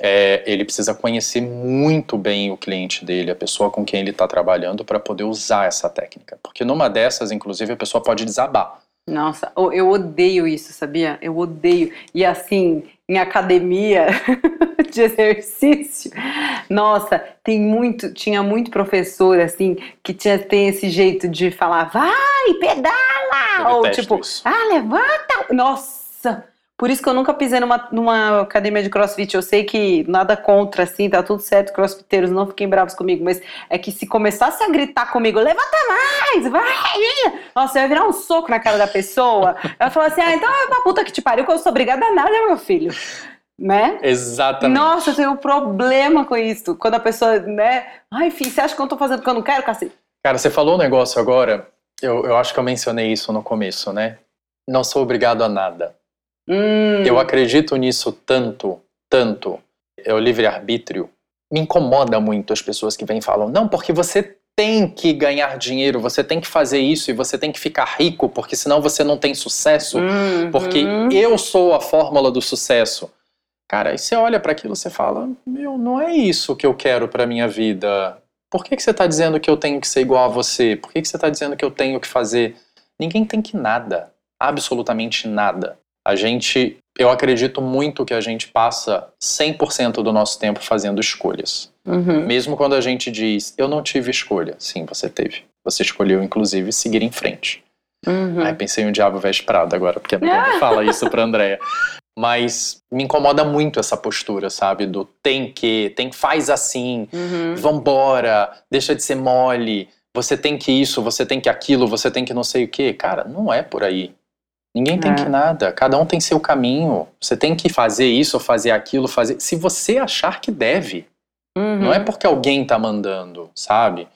É, ele precisa conhecer muito bem o cliente dele, a pessoa com quem ele está trabalhando, para poder usar essa técnica. Porque numa dessas, inclusive, a pessoa pode desabar. Nossa, eu odeio isso, sabia? Eu odeio. E assim, em academia de exercício, nossa, tem muito, tinha muito professor assim que tinha tem esse jeito de falar, vai, pedala, ou tipo, isso. ah, levanta. Nossa, por isso que eu nunca pisei numa, numa academia de crossfit. Eu sei que nada contra, assim, tá tudo certo, crossfiteiros, não fiquem bravos comigo, mas é que se começasse a gritar comigo, levanta mais, vai! Nossa, eu ia virar um soco na cara da pessoa. Ela falou assim: ah, então é uma puta que te pariu, que eu sou obrigada a nada, meu filho. Né? Exatamente. Nossa, eu tenho um problema com isso. Quando a pessoa, né? Ai, filho, você acha que eu tô fazendo porque eu não quero, cacete? Cara, você falou um negócio agora, eu, eu acho que eu mencionei isso no começo, né? Não sou obrigado a nada. Hum. Eu acredito nisso tanto, tanto. É o livre-arbítrio. Me incomoda muito as pessoas que vêm e falam: não, porque você tem que ganhar dinheiro, você tem que fazer isso e você tem que ficar rico, porque senão você não tem sucesso, uhum. porque eu sou a fórmula do sucesso. Cara, aí você olha para aquilo e você fala: meu, não é isso que eu quero para minha vida. Por que, que você está dizendo que eu tenho que ser igual a você? Por que, que você está dizendo que eu tenho que fazer? Ninguém tem que nada, absolutamente nada. A gente, eu acredito muito que a gente passa 100% do nosso tempo fazendo escolhas. Uhum. Mesmo quando a gente diz, eu não tive escolha. Sim, você teve. Você escolheu, inclusive, seguir em frente. Uhum. Aí pensei em um Diabo Veste Prado agora, porque não fala isso pra Andréia. Mas me incomoda muito essa postura, sabe? Do tem que, tem faz assim, uhum. vambora, deixa de ser mole, você tem que isso, você tem que aquilo, você tem que não sei o quê. Cara, não é por aí. Ninguém tem é. que nada, cada um tem seu caminho. Você tem que fazer isso fazer aquilo, fazer. Se você achar que deve. Uhum. Não é porque alguém tá mandando, sabe?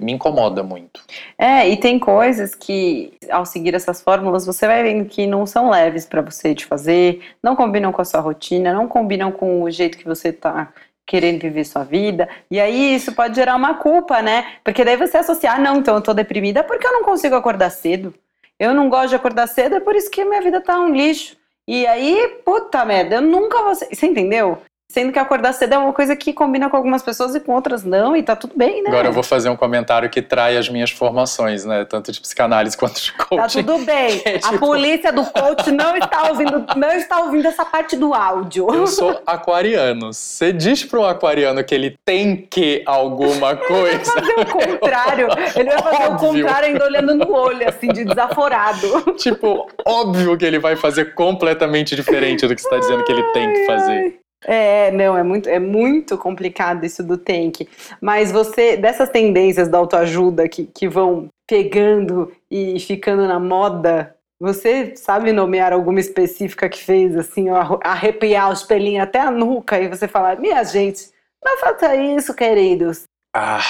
Me incomoda muito. É, e tem coisas que, ao seguir essas fórmulas, você vai vendo que não são leves para você de fazer, não combinam com a sua rotina, não combinam com o jeito que você tá querendo viver sua vida. E aí isso pode gerar uma culpa, né? Porque daí você associar, ah, não, então eu tô deprimida porque eu não consigo acordar cedo. Eu não gosto de acordar cedo, é por isso que minha vida tá um lixo. E aí, puta merda, eu nunca vou. Você entendeu? Sendo que acordar cedo é uma coisa que combina com algumas pessoas e com outras não, e tá tudo bem, né? Agora eu vou fazer um comentário que trai as minhas formações, né? Tanto de psicanálise quanto de coaching. Tá tudo bem. É, tipo... A polícia do coach não está ouvindo, não está ouvindo essa parte do áudio. Eu sou aquariano. Você diz para um aquariano que ele tem que alguma coisa. Ele vai fazer o contrário. Ele vai fazer óbvio. o contrário ainda olhando no olho, assim, de desaforado. Tipo, óbvio que ele vai fazer completamente diferente do que você está dizendo que ele tem que fazer. É, não, é muito, é muito complicado isso do tank. Mas você, dessas tendências da autoajuda que, que vão pegando e ficando na moda, você sabe nomear alguma específica que fez assim, arrepiar os pelinhos até a nuca e você falar, minha gente, não faça isso, queridos. Ah.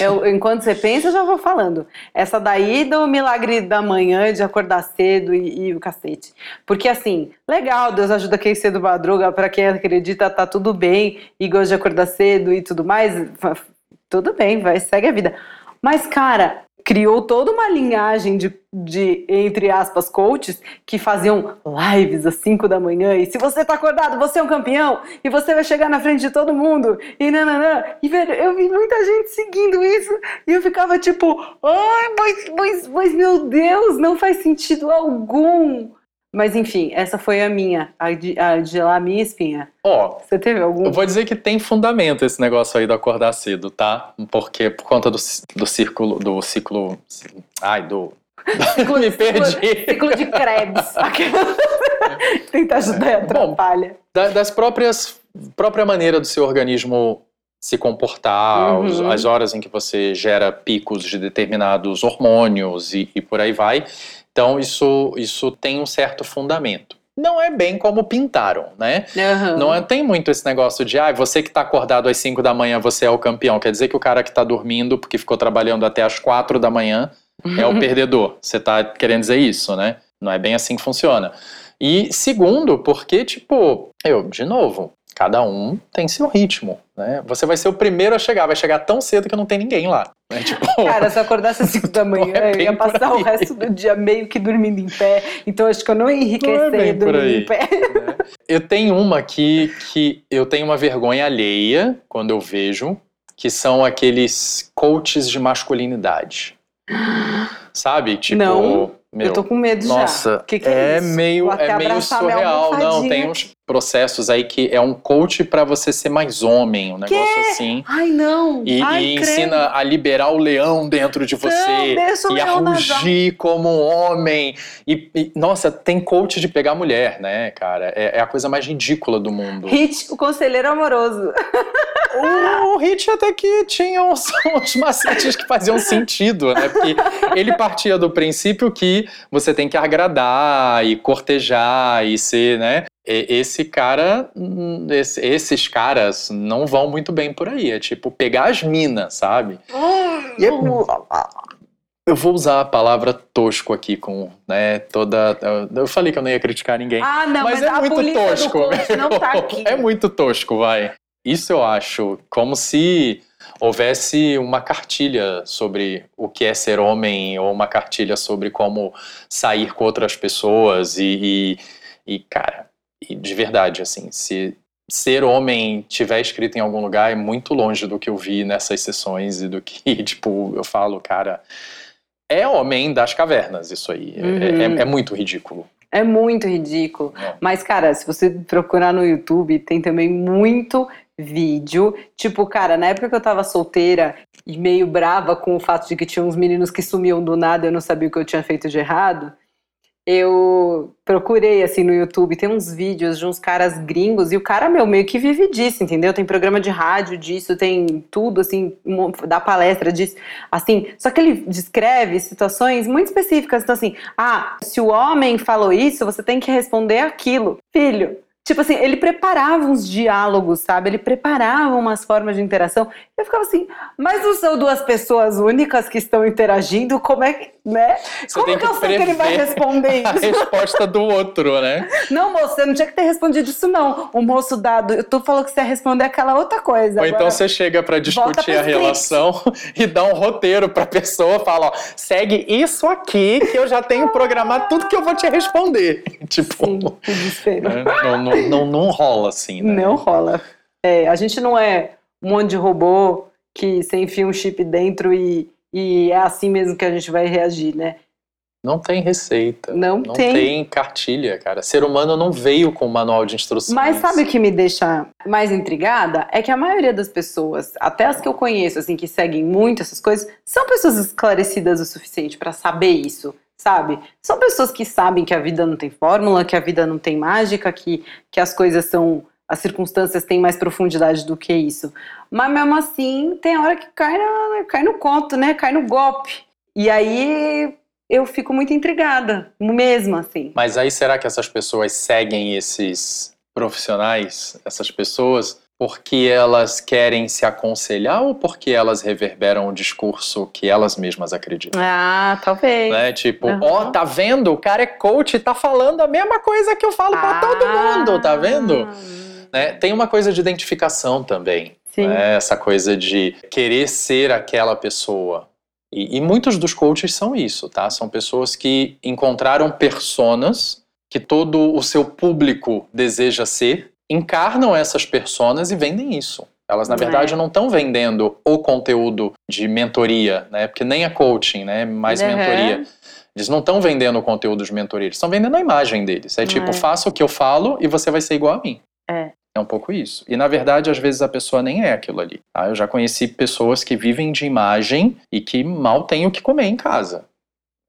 Eu, enquanto você pensa, eu já vou falando. Essa daí do milagre da manhã, de acordar cedo e, e o cacete. Porque assim, legal, Deus ajuda quem cedo madruga, para quem acredita, tá tudo bem, e gosta de acordar cedo e tudo mais, tudo bem, vai, segue a vida. Mas, cara, criou toda uma linhagem de, de, entre aspas, coaches que faziam lives às 5 da manhã e se você tá acordado, você é um campeão e você vai chegar na frente de todo mundo e nananã. E, velho, eu vi muita gente seguindo isso e eu ficava tipo, ai, mas, mas, mas meu Deus, não faz sentido algum. Mas enfim, essa foi a minha, a de, a de lá, a minha espinha. Ó, você teve algum? Eu vou dizer que tem fundamento esse negócio aí do acordar cedo, tá? Porque por conta do, do círculo, do ciclo, ai, do... Ciclo, Me perdi. Ciclo, ciclo de Krebs. Tentar ajudar e atrapalha. Bom, das próprias, própria maneira do seu organismo se comportar, uhum. as horas em que você gera picos de determinados hormônios e, e por aí vai. Então, isso, isso tem um certo fundamento não é bem como pintaram, né? Uhum. Não é, tem muito esse negócio de, ah, você que está acordado às 5 da manhã, você é o campeão. Quer dizer que o cara que está dormindo porque ficou trabalhando até às 4 da manhã é o perdedor. Você está querendo dizer isso, né? Não é bem assim que funciona. E segundo, porque, tipo, eu, de novo, cada um tem seu ritmo, né? Você vai ser o primeiro a chegar, vai chegar tão cedo que não tem ninguém lá. Né? Tipo, Cara, se eu acordasse às 5 da manhã, é eu ia passar o resto do dia meio que dormindo em pé. Então acho que eu não ia enriquecer não é dormindo em pé. Né? Eu tenho uma aqui que eu tenho uma vergonha alheia quando eu vejo, que são aqueles coaches de masculinidade. Sabe? Tipo, não. Meu, eu tô com medo nossa, já. Que que é, é, isso? meio, é meio surreal. Não, tem uns processos aí que é um coach pra você ser mais homem, um negócio assim. Ai, não. E, Ai, e ensina a liberar o leão dentro de você. Não, e a rugir como um homem. E, e, nossa, tem coach de pegar mulher, né, cara? É, é a coisa mais ridícula do mundo. Hit, o conselheiro amoroso. O, o Hit até que tinha uns, uns macetes que faziam sentido, né? Porque ele partia do princípio que você tem que agradar e cortejar e ser, né? Esse cara, hum, esse- esses caras não vão muito bem por aí. É tipo pegar as minas, sabe? E é- eu vou usar a palavra tosco aqui com, né, toda... Eu falei que eu não ia criticar ninguém. Ah, não, mas, Mas, é muito tosco. não tá aqui. É muito tosco, vai. Isso eu acho como se houvesse uma cartilha sobre o que é ser homem ou uma cartilha sobre como sair com outras pessoas e, e, e, cara, e de verdade, assim, se ser homem tiver escrito em algum lugar é muito longe do que eu vi nessas sessões e do que, tipo, eu falo, cara, é homem das cavernas isso aí. É- Uhum. É, é muito ridículo. É muito ridículo. É. Mas, cara, se você procurar no YouTube, tem também muito vídeo. Tipo, cara, na época que eu tava solteira e meio brava com o fato de que tinha uns meninos que sumiam do nada eu não sabia o que eu tinha feito de errado, eu procurei, assim, no YouTube, tem uns vídeos de uns caras gringos e o cara, meu, meio que vive disso, entendeu? Tem programa de rádio disso, tem tudo, assim, dá palestra disso, assim. Só que ele descreve situações muito específicas. Então, assim, ah, se o homem falou isso, você tem que responder aquilo. Filho, tipo assim, ele preparava uns diálogos, sabe? Ele preparava umas formas de interação. Eu ficava assim, mas não são duas pessoas únicas que estão interagindo? Como é que, né? Você Como tem que eu que sei que ele vai responder a isso? resposta do outro, né? Não, moço, você não tinha que ter respondido isso, não. O moço dado, tu falou que você ia responder aquela outra coisa. Ou então você chega pra volta discutir a relação e dá um roteiro pra pessoa, fala, ó, segue isso aqui que eu já tenho programado tudo que eu vou te responder. Tipo, Sim, que desespero. né? não, não, não, não rola assim, né? Não rola. É, a gente não é um monte de robô que você enfia um chip dentro e, e é assim mesmo que a gente vai reagir, né? Não tem receita. Não Não tem. tem. cartilha, cara. Ser humano não veio com manual de instruções. Mas sabe o que me deixa mais intrigada? É que a maioria das pessoas, até as que eu conheço, assim, que seguem muito essas coisas, são pessoas esclarecidas o suficiente pra saber isso, sabe? São pessoas que sabem que a vida não tem fórmula, que a vida não tem mágica, que, que as coisas são. As circunstâncias têm mais profundidade do que isso. Mas mesmo assim, tem hora que cai, na- cai no conto, né? Cai no golpe. E aí eu fico muito intrigada, mesmo assim. Mas aí será que essas pessoas seguem esses profissionais, essas pessoas, porque elas querem se aconselhar ou porque elas reverberam o discurso que elas mesmas acreditam? Ah, talvez. Né? Tipo, ó, tá vendo? O cara é coach e tá falando a mesma coisa que eu falo pra todo mundo, tá vendo? Né? Tem uma coisa de identificação também. Sim. né? Essa coisa de querer ser aquela pessoa. E, e muitos dos coaches são isso, tá? São pessoas que encontraram personas que todo o seu público deseja ser, encarnam essas personas e vendem isso. Elas, na É. verdade, não estão vendendo o conteúdo de mentoria, né? Porque nem é coaching, né? É Mais Uhum. mentoria. Eles não estão vendendo o conteúdo de mentoria, eles estão vendendo a imagem deles. É tipo, É. faça o que eu falo e você vai ser igual a mim. É. É um pouco isso. E na verdade, às vezes a pessoa nem é aquilo ali. tá? Eu já conheci pessoas que vivem de imagem e que mal têm o que comer em casa.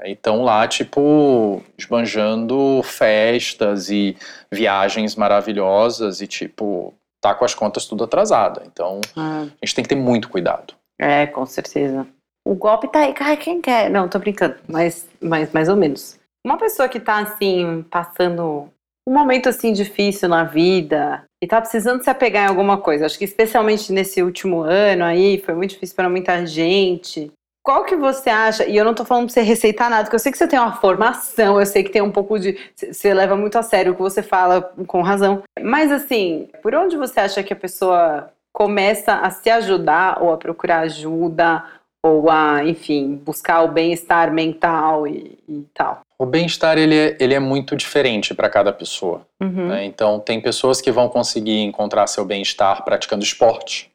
Então lá, tipo, esbanjando festas e viagens maravilhosas e, tipo, tá com as contas tudo atrasada. Então Ah, a gente tem que ter muito cuidado. é, com certeza. O golpe tá aí, cai quem quer. Não, tô brincando, mas, mas mais ou menos. Uma pessoa que tá assim, passando um momento assim difícil na vida e tá precisando se apegar em alguma coisa. Acho que especialmente nesse último ano aí, foi muito difícil para muita gente. Qual que você acha? E eu não tô falando pra você receitar nada, porque eu sei que você tem uma formação, eu sei que tem um pouco de. Você leva muito a sério o que você fala, com razão. Mas assim, por onde você acha que a pessoa começa a se ajudar ou a procurar ajuda? Ou a, enfim, buscar o bem-estar mental e, e tal. O bem-estar, ele é, ele é muito diferente para cada pessoa. Uhum. né? Então, tem pessoas que vão conseguir encontrar seu bem-estar praticando esporte.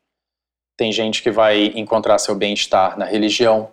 Tem gente que vai encontrar seu bem-estar na religião.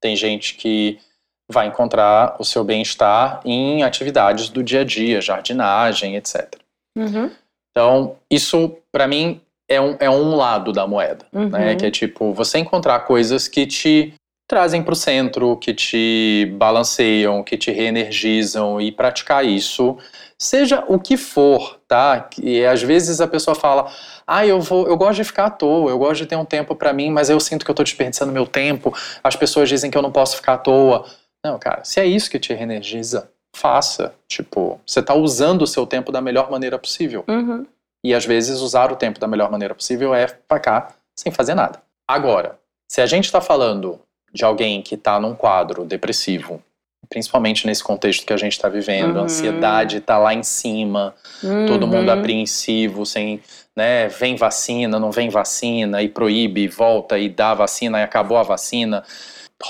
Tem gente que vai encontrar o seu bem-estar em atividades do dia a dia, jardinagem, etc. Uhum. Então, isso, para mim, é um, é um lado da moeda, Uhum. né? Que é tipo, você encontrar coisas que te trazem para o centro, que te balanceiam, que te reenergizam e praticar isso, seja o que for, tá? E às vezes a pessoa fala, ah, eu vou, eu gosto de ficar à toa, eu gosto de ter um tempo para mim, mas eu sinto que eu tô desperdiçando meu tempo. As pessoas dizem que eu não posso ficar à toa. Não, cara, se é isso que te reenergiza, faça. Tipo, você tá usando o seu tempo da melhor maneira possível. Uhum. E às vezes usar o tempo da melhor maneira possível é ficar sem fazer nada. Agora, se a gente está falando de alguém que está num quadro depressivo, principalmente nesse contexto que a gente está vivendo, Uhum. a ansiedade está lá em cima, todo mundo Uhum. apreensivo, sem, né, vem vacina, não vem vacina, e proíbe, e volta, e dá vacina, e acabou a vacina.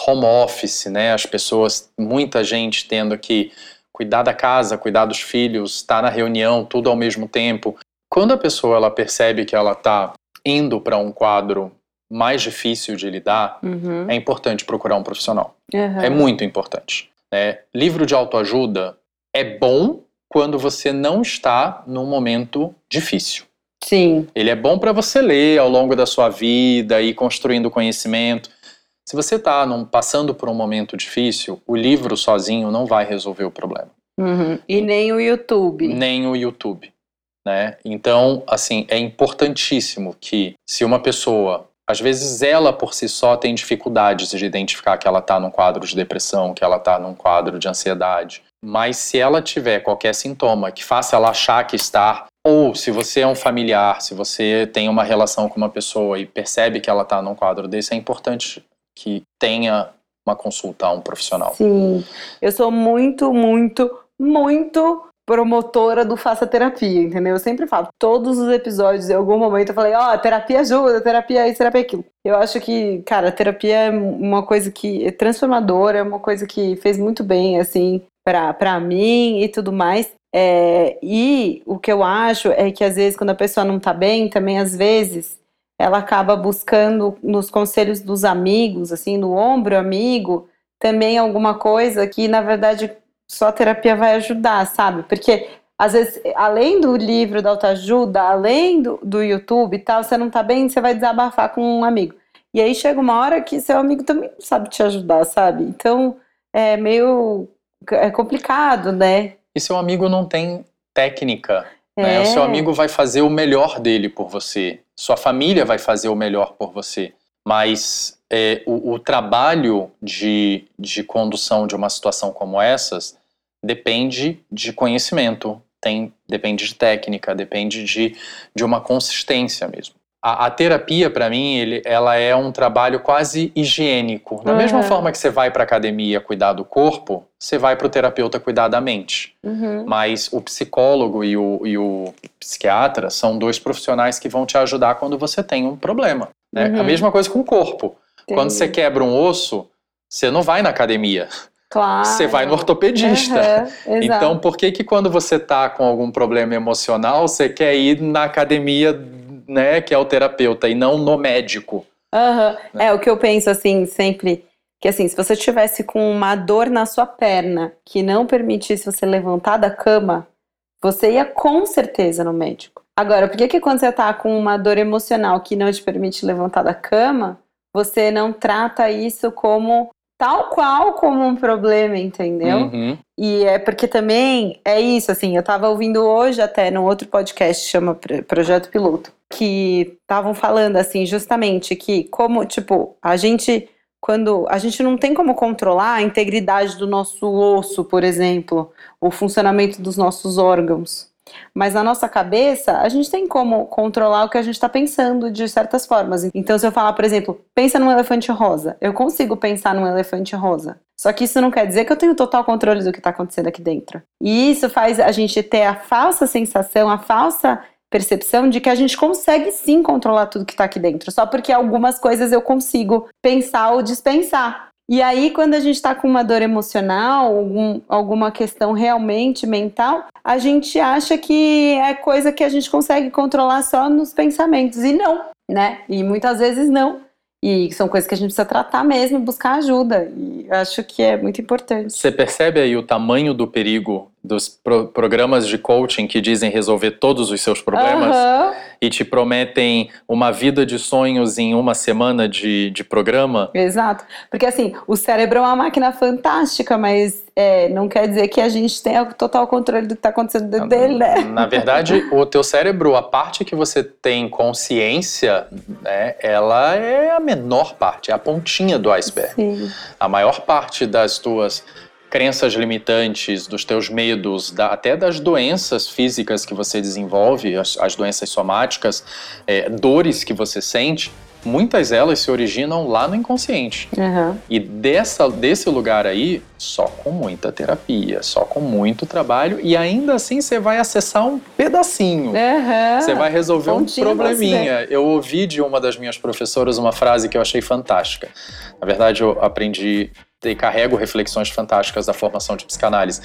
Home office, né, as pessoas, muita gente tendo que cuidar da casa, cuidar dos filhos, estar na reunião, tudo ao mesmo tempo. Quando a pessoa ela percebe que ela está indo para um quadro mais difícil de lidar, Uhum. é importante procurar um profissional. Uhum. É muito importante. né? Livro de autoajuda é bom quando você não está num momento difícil. Sim. Ele é bom para você ler ao longo da sua vida e construindo conhecimento. Se você está passando por um momento difícil, o livro sozinho não vai resolver o problema. Uhum. E nem o YouTube. Nem o YouTube. Né? Então, assim, é importantíssimo que se uma pessoa, às vezes ela por si só tem dificuldades de identificar que ela está num quadro de depressão, que ela está num quadro de ansiedade, mas se ela tiver qualquer sintoma que faça ela achar que está, ou se você é um familiar, se você tem uma relação com uma pessoa e percebe que ela está num quadro desse, é importante que tenha uma consulta a um profissional. Sim. Eu sou muito, muito, muito promotora do faça terapia, entendeu? Eu sempre falo, todos os episódios, em algum momento eu falei, ó, oh, terapia ajuda, terapia isso, terapia aquilo. Eu acho que, cara, terapia é uma coisa que é transformadora, é uma coisa que fez muito bem, assim, pra, mim e tudo mais. É, e o que eu acho é que às vezes quando a pessoa não tá bem, também às vezes ela acaba buscando nos conselhos dos amigos, assim, no ombro amigo, também alguma coisa que na verdade só a terapia vai ajudar, sabe? Porque às vezes, além do livro da autoajuda, além do, do YouTube e tal, você não tá bem, você vai desabafar com um amigo. E aí chega uma hora que seu amigo também não sabe te ajudar, sabe? Então é meio é complicado, né? E seu amigo não tem técnica. É. Né? O seu amigo vai fazer o melhor dele por você. Sua família vai fazer o melhor por você. Mas é, o, o, trabalho de, de condução de uma situação como essas depende de conhecimento, tem, depende de técnica, depende de, de uma consistência mesmo. A, a terapia, para mim, ele, ela é um trabalho quase higiênico. Da uhum. mesma forma que você vai para academia cuidar do corpo, você vai para o terapeuta cuidar da mente. Uhum. Mas o psicólogo e o, e o psiquiatra são dois profissionais que vão te ajudar quando você tem um problema. Né? Uhum. A mesma coisa com o corpo. Entendi. Quando você quebra um osso, você não vai na academia. Claro. Você vai no ortopedista. Uhum, então, por que que quando você tá com algum problema emocional, você quer ir na academia, né, que é o terapeuta, e não no médico? Uhum. Né? É, o que eu penso, assim, sempre, que assim, se você tivesse com uma dor na sua perna que não permitisse você levantar da cama, você ia com certeza no médico. Agora, por que que quando você tá com uma dor emocional que não te permite levantar da cama, você não trata isso como tal qual como um problema, entendeu? Uhum. E é porque também é isso, assim, eu tava ouvindo hoje até num outro podcast chama Projeto Piloto, que estavam falando assim, justamente que como, tipo, a gente quando a gente não tem como controlar a integridade do nosso osso, por exemplo, o funcionamento dos nossos órgãos. Mas na nossa cabeça, a gente tem como controlar o que a gente está pensando de certas formas. Então, se eu falar, por exemplo, pensa num elefante rosa, eu consigo pensar num elefante rosa. Só que isso não quer dizer que eu tenho total controle do que está acontecendo aqui dentro. E isso faz a gente ter a falsa sensação, a falsa percepção de que a gente consegue sim controlar tudo que está aqui dentro, só porque algumas coisas eu consigo pensar ou dispensar. E aí, quando a gente está com uma dor emocional, algum, alguma questão realmente mental, a gente acha que é coisa que a gente consegue controlar só nos pensamentos. E não, né? E muitas vezes não. E são coisas que a gente precisa tratar mesmo buscar ajuda. E acho que é muito importante. Você percebe aí o tamanho do perigo dos pro programas de coaching que dizem resolver todos os seus problemas Aham, e te prometem uma vida de sonhos em uma semana de, de programa? exato. Porque assim, o cérebro é uma máquina fantástica, mas é, não quer dizer que a gente tenha o total controle do que está acontecendo dentro dele, né? Na verdade, o teu cérebro, a parte que você tem consciência, né, ela é a menor parte, é a pontinha do iceberg. Sim. A maior parte das tuas crenças limitantes, dos teus medos, da- até das doenças físicas que você desenvolve, as, as doenças somáticas, é, dores que você sente, muitas delas se originam lá no inconsciente. Aham. E dessa, desse lugar aí, só com muita terapia, só com muito trabalho, e ainda assim você vai acessar um pedacinho. Aham. Você vai resolver um pontinho do probleminha. Eu ouvi de uma das minhas professoras uma frase que eu achei fantástica. Na verdade, eu aprendi e carrego reflexões fantásticas da formação de psicanálise.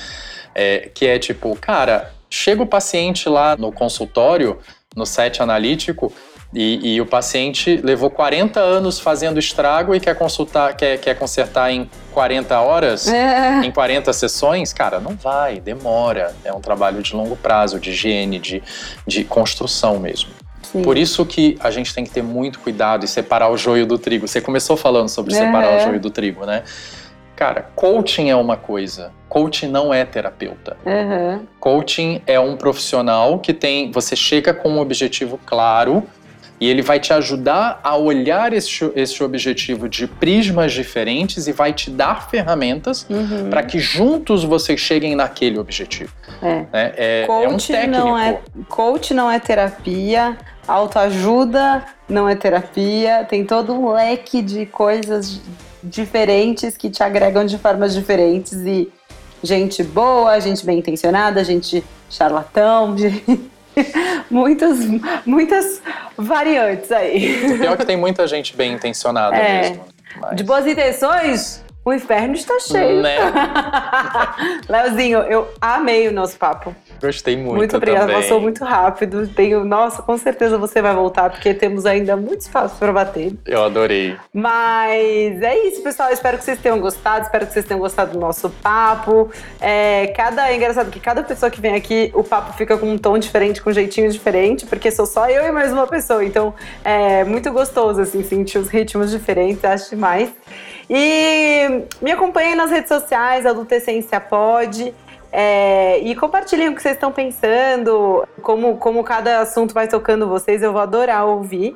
É, que é tipo, cara, chega o paciente lá no consultório, no set analítico, e, e o paciente levou 40 anos fazendo estrago e quer consultar, quer, quer consertar em 40 horas É. em 40 sessões, cara, não vai, demora. É um trabalho de longo prazo, de higiene, de, de construção mesmo. Sim. Por isso que a gente tem que ter muito cuidado e separar o joio do trigo. Você começou falando sobre É. separar o joio do trigo, né? Cara, coaching é uma coisa, coaching não é terapeuta. Aham. Coaching é um profissional que tem. Você chega com um objetivo claro e ele vai te ajudar a olhar esse, esse objetivo de prismas diferentes e vai te dar ferramentas Uhum. para que juntos vocês cheguem naquele objetivo. É. né? É, é um não é coach não é terapia, autoajuda não é terapia, tem todo um leque de coisas diferentes que te agregam de formas diferentes e gente boa, gente bem intencionada, gente charlatão, gente- muitas muitas variantes aí. O pior é que tem muita gente bem intencionada É. mesmo. mas- De boas intenções, o inferno está cheio. Né? Leozinho, eu amei o nosso papo. Gostei muito. Muito, obrigada, também. passou muito rápido. Tenho, nossa, com certeza você vai voltar, porque temos ainda muito espaço para bater. Eu adorei. Mas é isso, pessoal. Espero que vocês tenham gostado, espero que vocês tenham gostado do nosso papo. É, cada, é engraçado que cada pessoa que vem aqui, o papo fica com um tom diferente, com um jeitinho diferente, porque sou só eu e mais uma pessoa. Então é muito gostoso, assim, sentir os ritmos diferentes, acho demais. E me acompanhem nas redes sociais, a Lutecência Pod. É, e compartilhem o que vocês estão pensando, como, como cada assunto vai tocando vocês, eu vou adorar ouvir.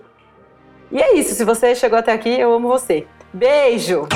E é isso, se você chegou até aqui, eu amo você. Beijo!